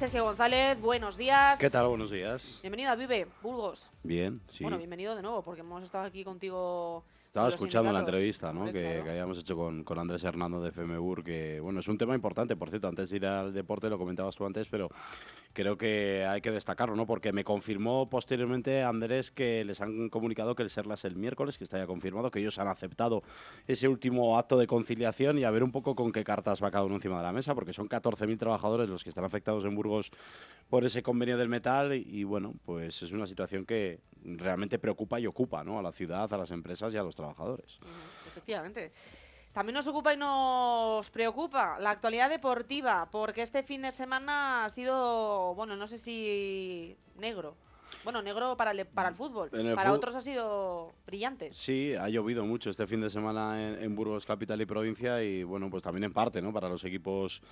Sergio González, buenos días. ¿Qué tal? Buenos días. Bienvenido a Vive, Burgos. Bien, sí. Bueno, bienvenido de nuevo, porque hemos estado aquí contigo Estaba escuchando la entrevista ¿no? Que, claro. que habíamos hecho con, con Andrés Hernando de FMUR, que bueno, es un tema importante, por cierto, antes de ir al deporte, lo comentabas tú antes, pero creo que hay que destacarlo, ¿no? Porque me confirmó posteriormente Andrés que les han comunicado que el Serlas el miércoles, que está ya confirmado, que ellos han aceptado ese último acto de conciliación y a ver un poco con qué cartas va cada uno encima de la mesa, porque son 14.000 trabajadores los que están afectados en Burgos por ese convenio del metal y, y, bueno, pues es una situación que realmente preocupa y ocupa, ¿no? A la ciudad, a las empresas y a los trabajadores. Efectivamente. También nos ocupa y nos preocupa la actualidad deportiva, porque este fin de semana ha sido, bueno, no sé si negro. Bueno, negro para el, para el fútbol. El para otros ha sido brillante. Sí, ha llovido mucho este fin de semana en, en Burgos capital y provincia y bueno, pues también en parte, ¿no? Para los equipos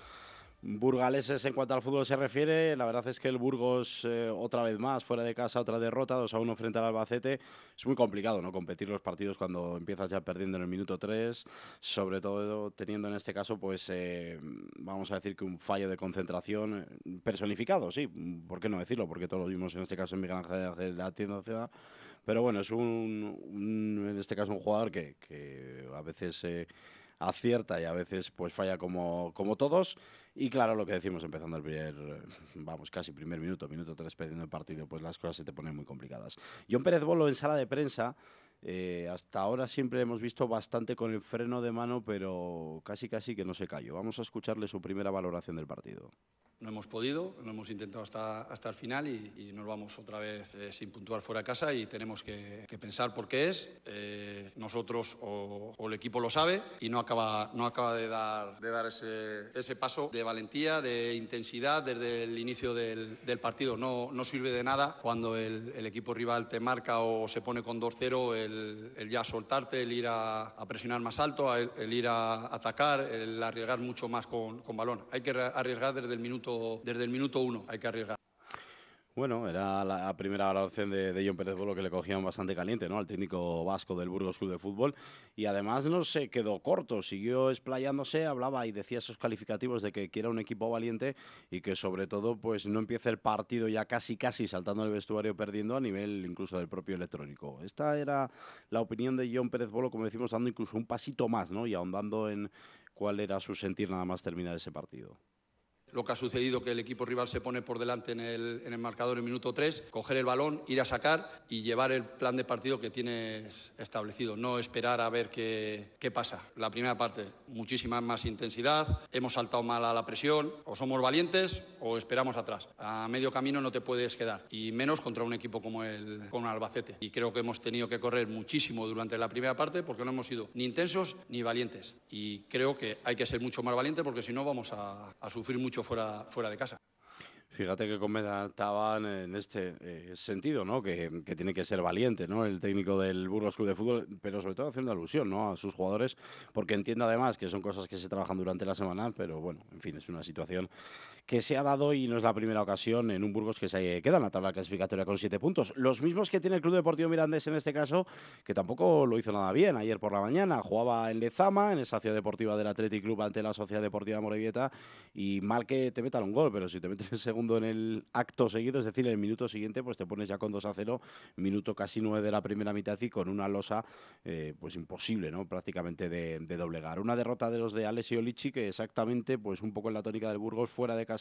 burgaleses en cuanto al fútbol se refiere, la verdad es que el Burgos eh, otra vez más fuera de casa, otra derrota, 2 a 1 frente al Albacete, es muy complicado, ¿no? Competir los partidos cuando empiezas ya perdiendo en el minuto 3, sobre todo teniendo en este caso, pues eh, vamos a decir que un fallo de concentración eh, personificado, sí, ¿por qué no decirlo? Porque todos lo vimos en este caso en Miguel Ángel de la tienda ciudad. Pero bueno, es un, un- en este caso un jugador que, que a veces acierta y a veces pues falla como, como todos. Y claro, lo que decimos empezando el primer, vamos, casi primer minuto, minuto tres perdiendo el partido, pues las cosas se te ponen muy complicadas. John Pérez Bolo en sala de prensa, eh, hasta ahora siempre hemos visto bastante con el freno de mano, pero casi casi que no se cayó. Vamos a escucharle su primera valoración del partido. No hemos podido, lo hemos intentado hasta, hasta el final y, y nos vamos otra vez eh, sin puntuar fuera de casa y tenemos que, que pensar por qué es. Eh, nosotros o, o el equipo lo sabe y no acaba, no acaba de dar, de dar ese, ese paso de valentía, de intensidad desde el inicio del, del partido. No, no sirve de nada cuando el, el equipo rival te marca o se pone con 2-0 el, el ya soltarte, el ir a, a presionar más alto, el, el ir a atacar, el arriesgar mucho más con, con balón. Hay que arriesgar desde el minuto desde el minuto uno, hay que arriesgar. Bueno, era la primera valoración de, de John Pérez Bolo que le cogían bastante caliente, ¿no? Al técnico vasco del Burgos Club de Fútbol. Y además no se quedó corto, siguió explayándose, hablaba y decía esos calificativos de que quiera un equipo valiente y que sobre todo pues no empiece el partido ya casi casi saltando el vestuario perdiendo a nivel incluso del propio electrónico. Esta era la opinión de John Pérez Bolo, como decimos, dando incluso un pasito más, ¿no? Y ahondando en cuál era su sentir nada más terminar ese partido. Lo que ha sucedido que el equipo rival se pone por delante en el, en el marcador en minuto 3, coger el balón, ir a sacar y llevar el plan de partido que tienes establecido, no esperar a ver qué, qué pasa. La primera parte, muchísima más intensidad, hemos saltado mal a la presión, o somos valientes o esperamos atrás. A medio camino no te puedes quedar, y menos contra un equipo como el, el Albacete. Y creo que hemos tenido que correr muchísimo durante la primera parte porque no hemos sido ni intensos ni valientes. Y creo que hay que ser mucho más valiente porque si no vamos a, a sufrir mucho fuera, fuera de casa. Fíjate que comentaban en este eh, sentido, ¿no? Que, tiene que ser valiente, ¿no? El técnico del Burgos Club de Fútbol, pero sobre todo haciendo alusión, ¿no? A sus jugadores, porque entiendo además que son cosas que se trabajan durante la semana, pero bueno, en fin, es una situación que se ha dado y no es la primera ocasión en un Burgos que se queda en la tabla clasificatoria con siete puntos. Los mismos que tiene el Club Deportivo Mirandés en este caso, que tampoco lo hizo nada bien ayer por la mañana. Jugaba en Lezama, en esa ciudad deportiva del Athletic Club ante la Sociedad Deportiva Morevieta, y mal que te metan un gol, pero si te metes el segundo en el acto seguido, es decir, en el minuto siguiente, pues te pones ya con 2 a 0, minuto casi 9 de la primera mitad y con una losa eh, pues imposible, ¿no? Prácticamente de, doblegar. Una derrota de los de Alex y Olichi que exactamente, pues un poco en la tónica del Burgos, fuera de casa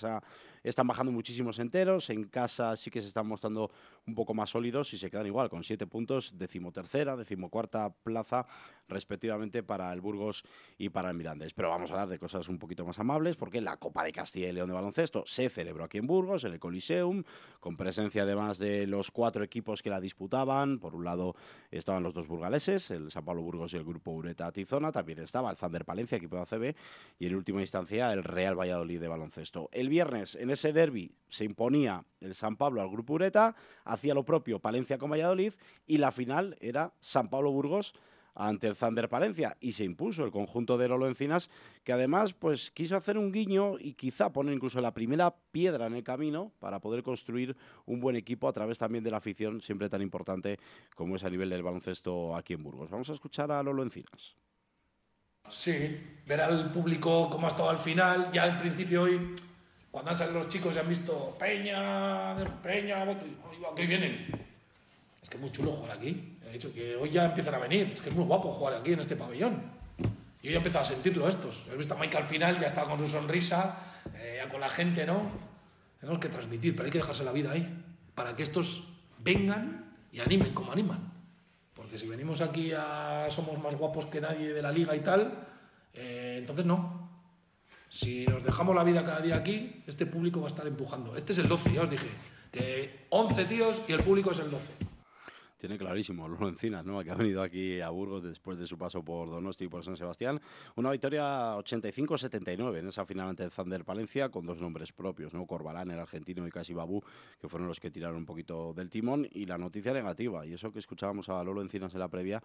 están bajando muchísimos enteros, en casa sí que se están mostrando un poco más sólidos y se quedan igual, con 7 puntos, decimotercera, decimocuarta plaza respectivamente para el Burgos y para el Mirandés. Pero vamos a hablar de cosas un poquito más amables porque la Copa de Castilla y León de baloncesto se celebró aquí en Burgos, en el Coliseum, con presencia además de los cuatro equipos que la disputaban. Por un lado estaban los dos burgaleses, el San Pablo Burgos y el grupo Ureta Tizona, también estaba el Zander Palencia, equipo de ACB, y en última instancia el Real Valladolid de baloncesto. Viernes en ese derby se imponía el San Pablo al grupo Ureta, hacía lo propio Palencia con Valladolid y la final era San Pablo Burgos ante el Thunder Palencia y se impuso el conjunto de Lolo Encinas que además pues quiso hacer un guiño y quizá poner incluso la primera piedra en el camino para poder construir un buen equipo a través también de la afición siempre tan importante como es a nivel del baloncesto aquí en Burgos. Vamos a escuchar a Lolo Encinas. Sí, ver al público cómo ha estado al final, ya al principio hoy, cuando han salido los chicos y han visto Peña, Peña, aquí vienen. Es que es muy chulo jugar aquí. He dicho que hoy ya empiezan a venir. Es que es muy guapo jugar aquí en este pabellón. Y hoy he empezado a sentirlo estos. He visto a Mike al final, ya está con su sonrisa, eh, ya con la gente, ¿no? Tenemos que transmitir, pero hay que dejarse la vida ahí. Para que estos vengan y animen como animan. Porque si venimos aquí a somos más guapos que nadie de la liga y tal, eh, entonces no. Si nos dejamos la vida cada día aquí, este público va a estar empujando. Este es el 12, ya os dije. Que 11 tíos y el público es el 12 tiene clarísimo Lolo Encinas, ¿no? que ha venido aquí a Burgos después de su paso por Donosti y por San Sebastián. Una victoria 85-79 en esa final ante Thunder Palencia con dos nombres propios, ¿no? Corbalán, el argentino, y Casi Babu, que fueron los que tiraron un poquito del timón. Y la noticia negativa, y eso que escuchábamos a Lolo Encinas en la previa,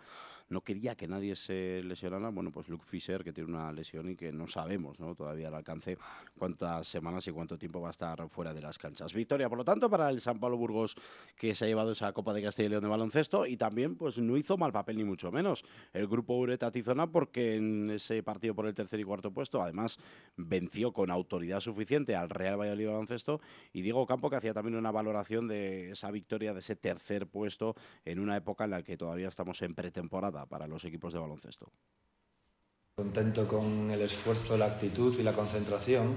no quería que nadie se lesionara. Bueno, pues Luke Fischer, que tiene una lesión y que no sabemos ¿no? todavía al alcance cuántas semanas y cuánto tiempo va a estar fuera de las canchas. Victoria, por lo tanto, para el San Pablo Burgos, que se ha llevado esa Copa de Castilla y León de baloncesto y también pues no hizo mal papel ni mucho menos el grupo Ureta Tizona porque en ese partido por el tercer y cuarto puesto además venció con autoridad suficiente al Real Valladolid baloncesto y Diego Campo que hacía también una valoración de esa victoria de ese tercer puesto en una época en la que todavía estamos en pretemporada para los equipos de baloncesto. Contento con el esfuerzo, la actitud y la concentración,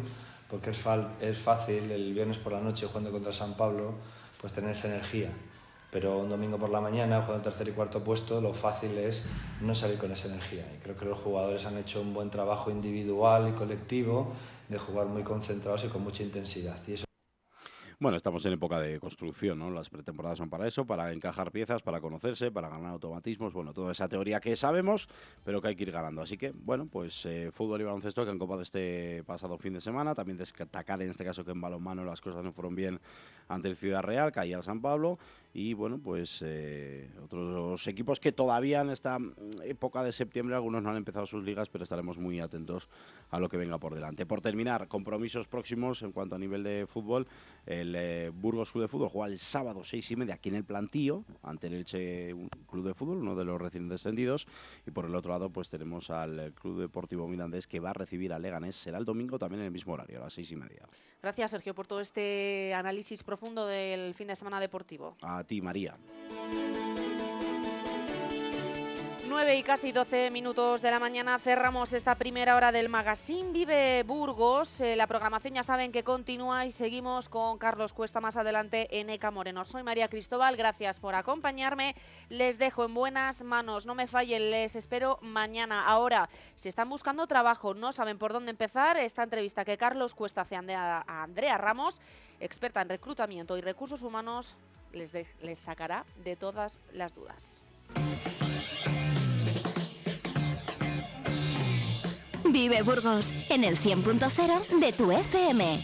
porque es, es fácil el viernes por la noche jugando contra San Pablo, pues tener esa energía pero un domingo por la mañana, jugando el tercer y cuarto puesto, lo fácil es no salir con esa energía. Y creo que los jugadores han hecho un buen trabajo individual y colectivo de jugar muy concentrados y con mucha intensidad. Y eso bueno, estamos en época de construcción, ¿no? Las pretemporadas son para eso, para encajar piezas, para conocerse, para ganar automatismos, bueno, toda esa teoría que sabemos, pero que hay que ir ganando. Así que, bueno, pues eh, fútbol y baloncesto que han copado este pasado fin de semana. También destacar en este caso que en balonmano las cosas no fueron bien ante el Ciudad Real, caía el San Pablo. Y bueno, pues eh, otros equipos que todavía en esta época de septiembre, algunos no han empezado sus ligas, pero estaremos muy atentos a lo que venga por delante. Por terminar, compromisos próximos en cuanto a nivel de fútbol. El eh, Burgos Club de Fútbol juega el sábado seis y media aquí en el Plantío, ante el Elche Club de Fútbol, uno de los recién descendidos. Y por el otro lado, pues tenemos al Club Deportivo Mirandés que va a recibir a Leganés. Será el domingo también en el mismo horario, a las seis y media. Gracias, Sergio, por todo este análisis profundo del fin de semana deportivo ti, María. 9 y casi 12 minutos de la mañana cerramos esta primera hora del Magazine Vive Burgos. Eh, la programación ya saben que continúa y seguimos con Carlos Cuesta más adelante en ECA Moreno. Soy María Cristóbal, gracias por acompañarme. Les dejo en buenas manos, no me fallen, les espero mañana. Ahora, si están buscando trabajo, no saben por dónde empezar, esta entrevista que Carlos Cuesta hace a Andrea Ramos, experta en reclutamiento y recursos humanos, les, sacará de todas las dudas. Vive Burgos en el 100.0 de tu FM.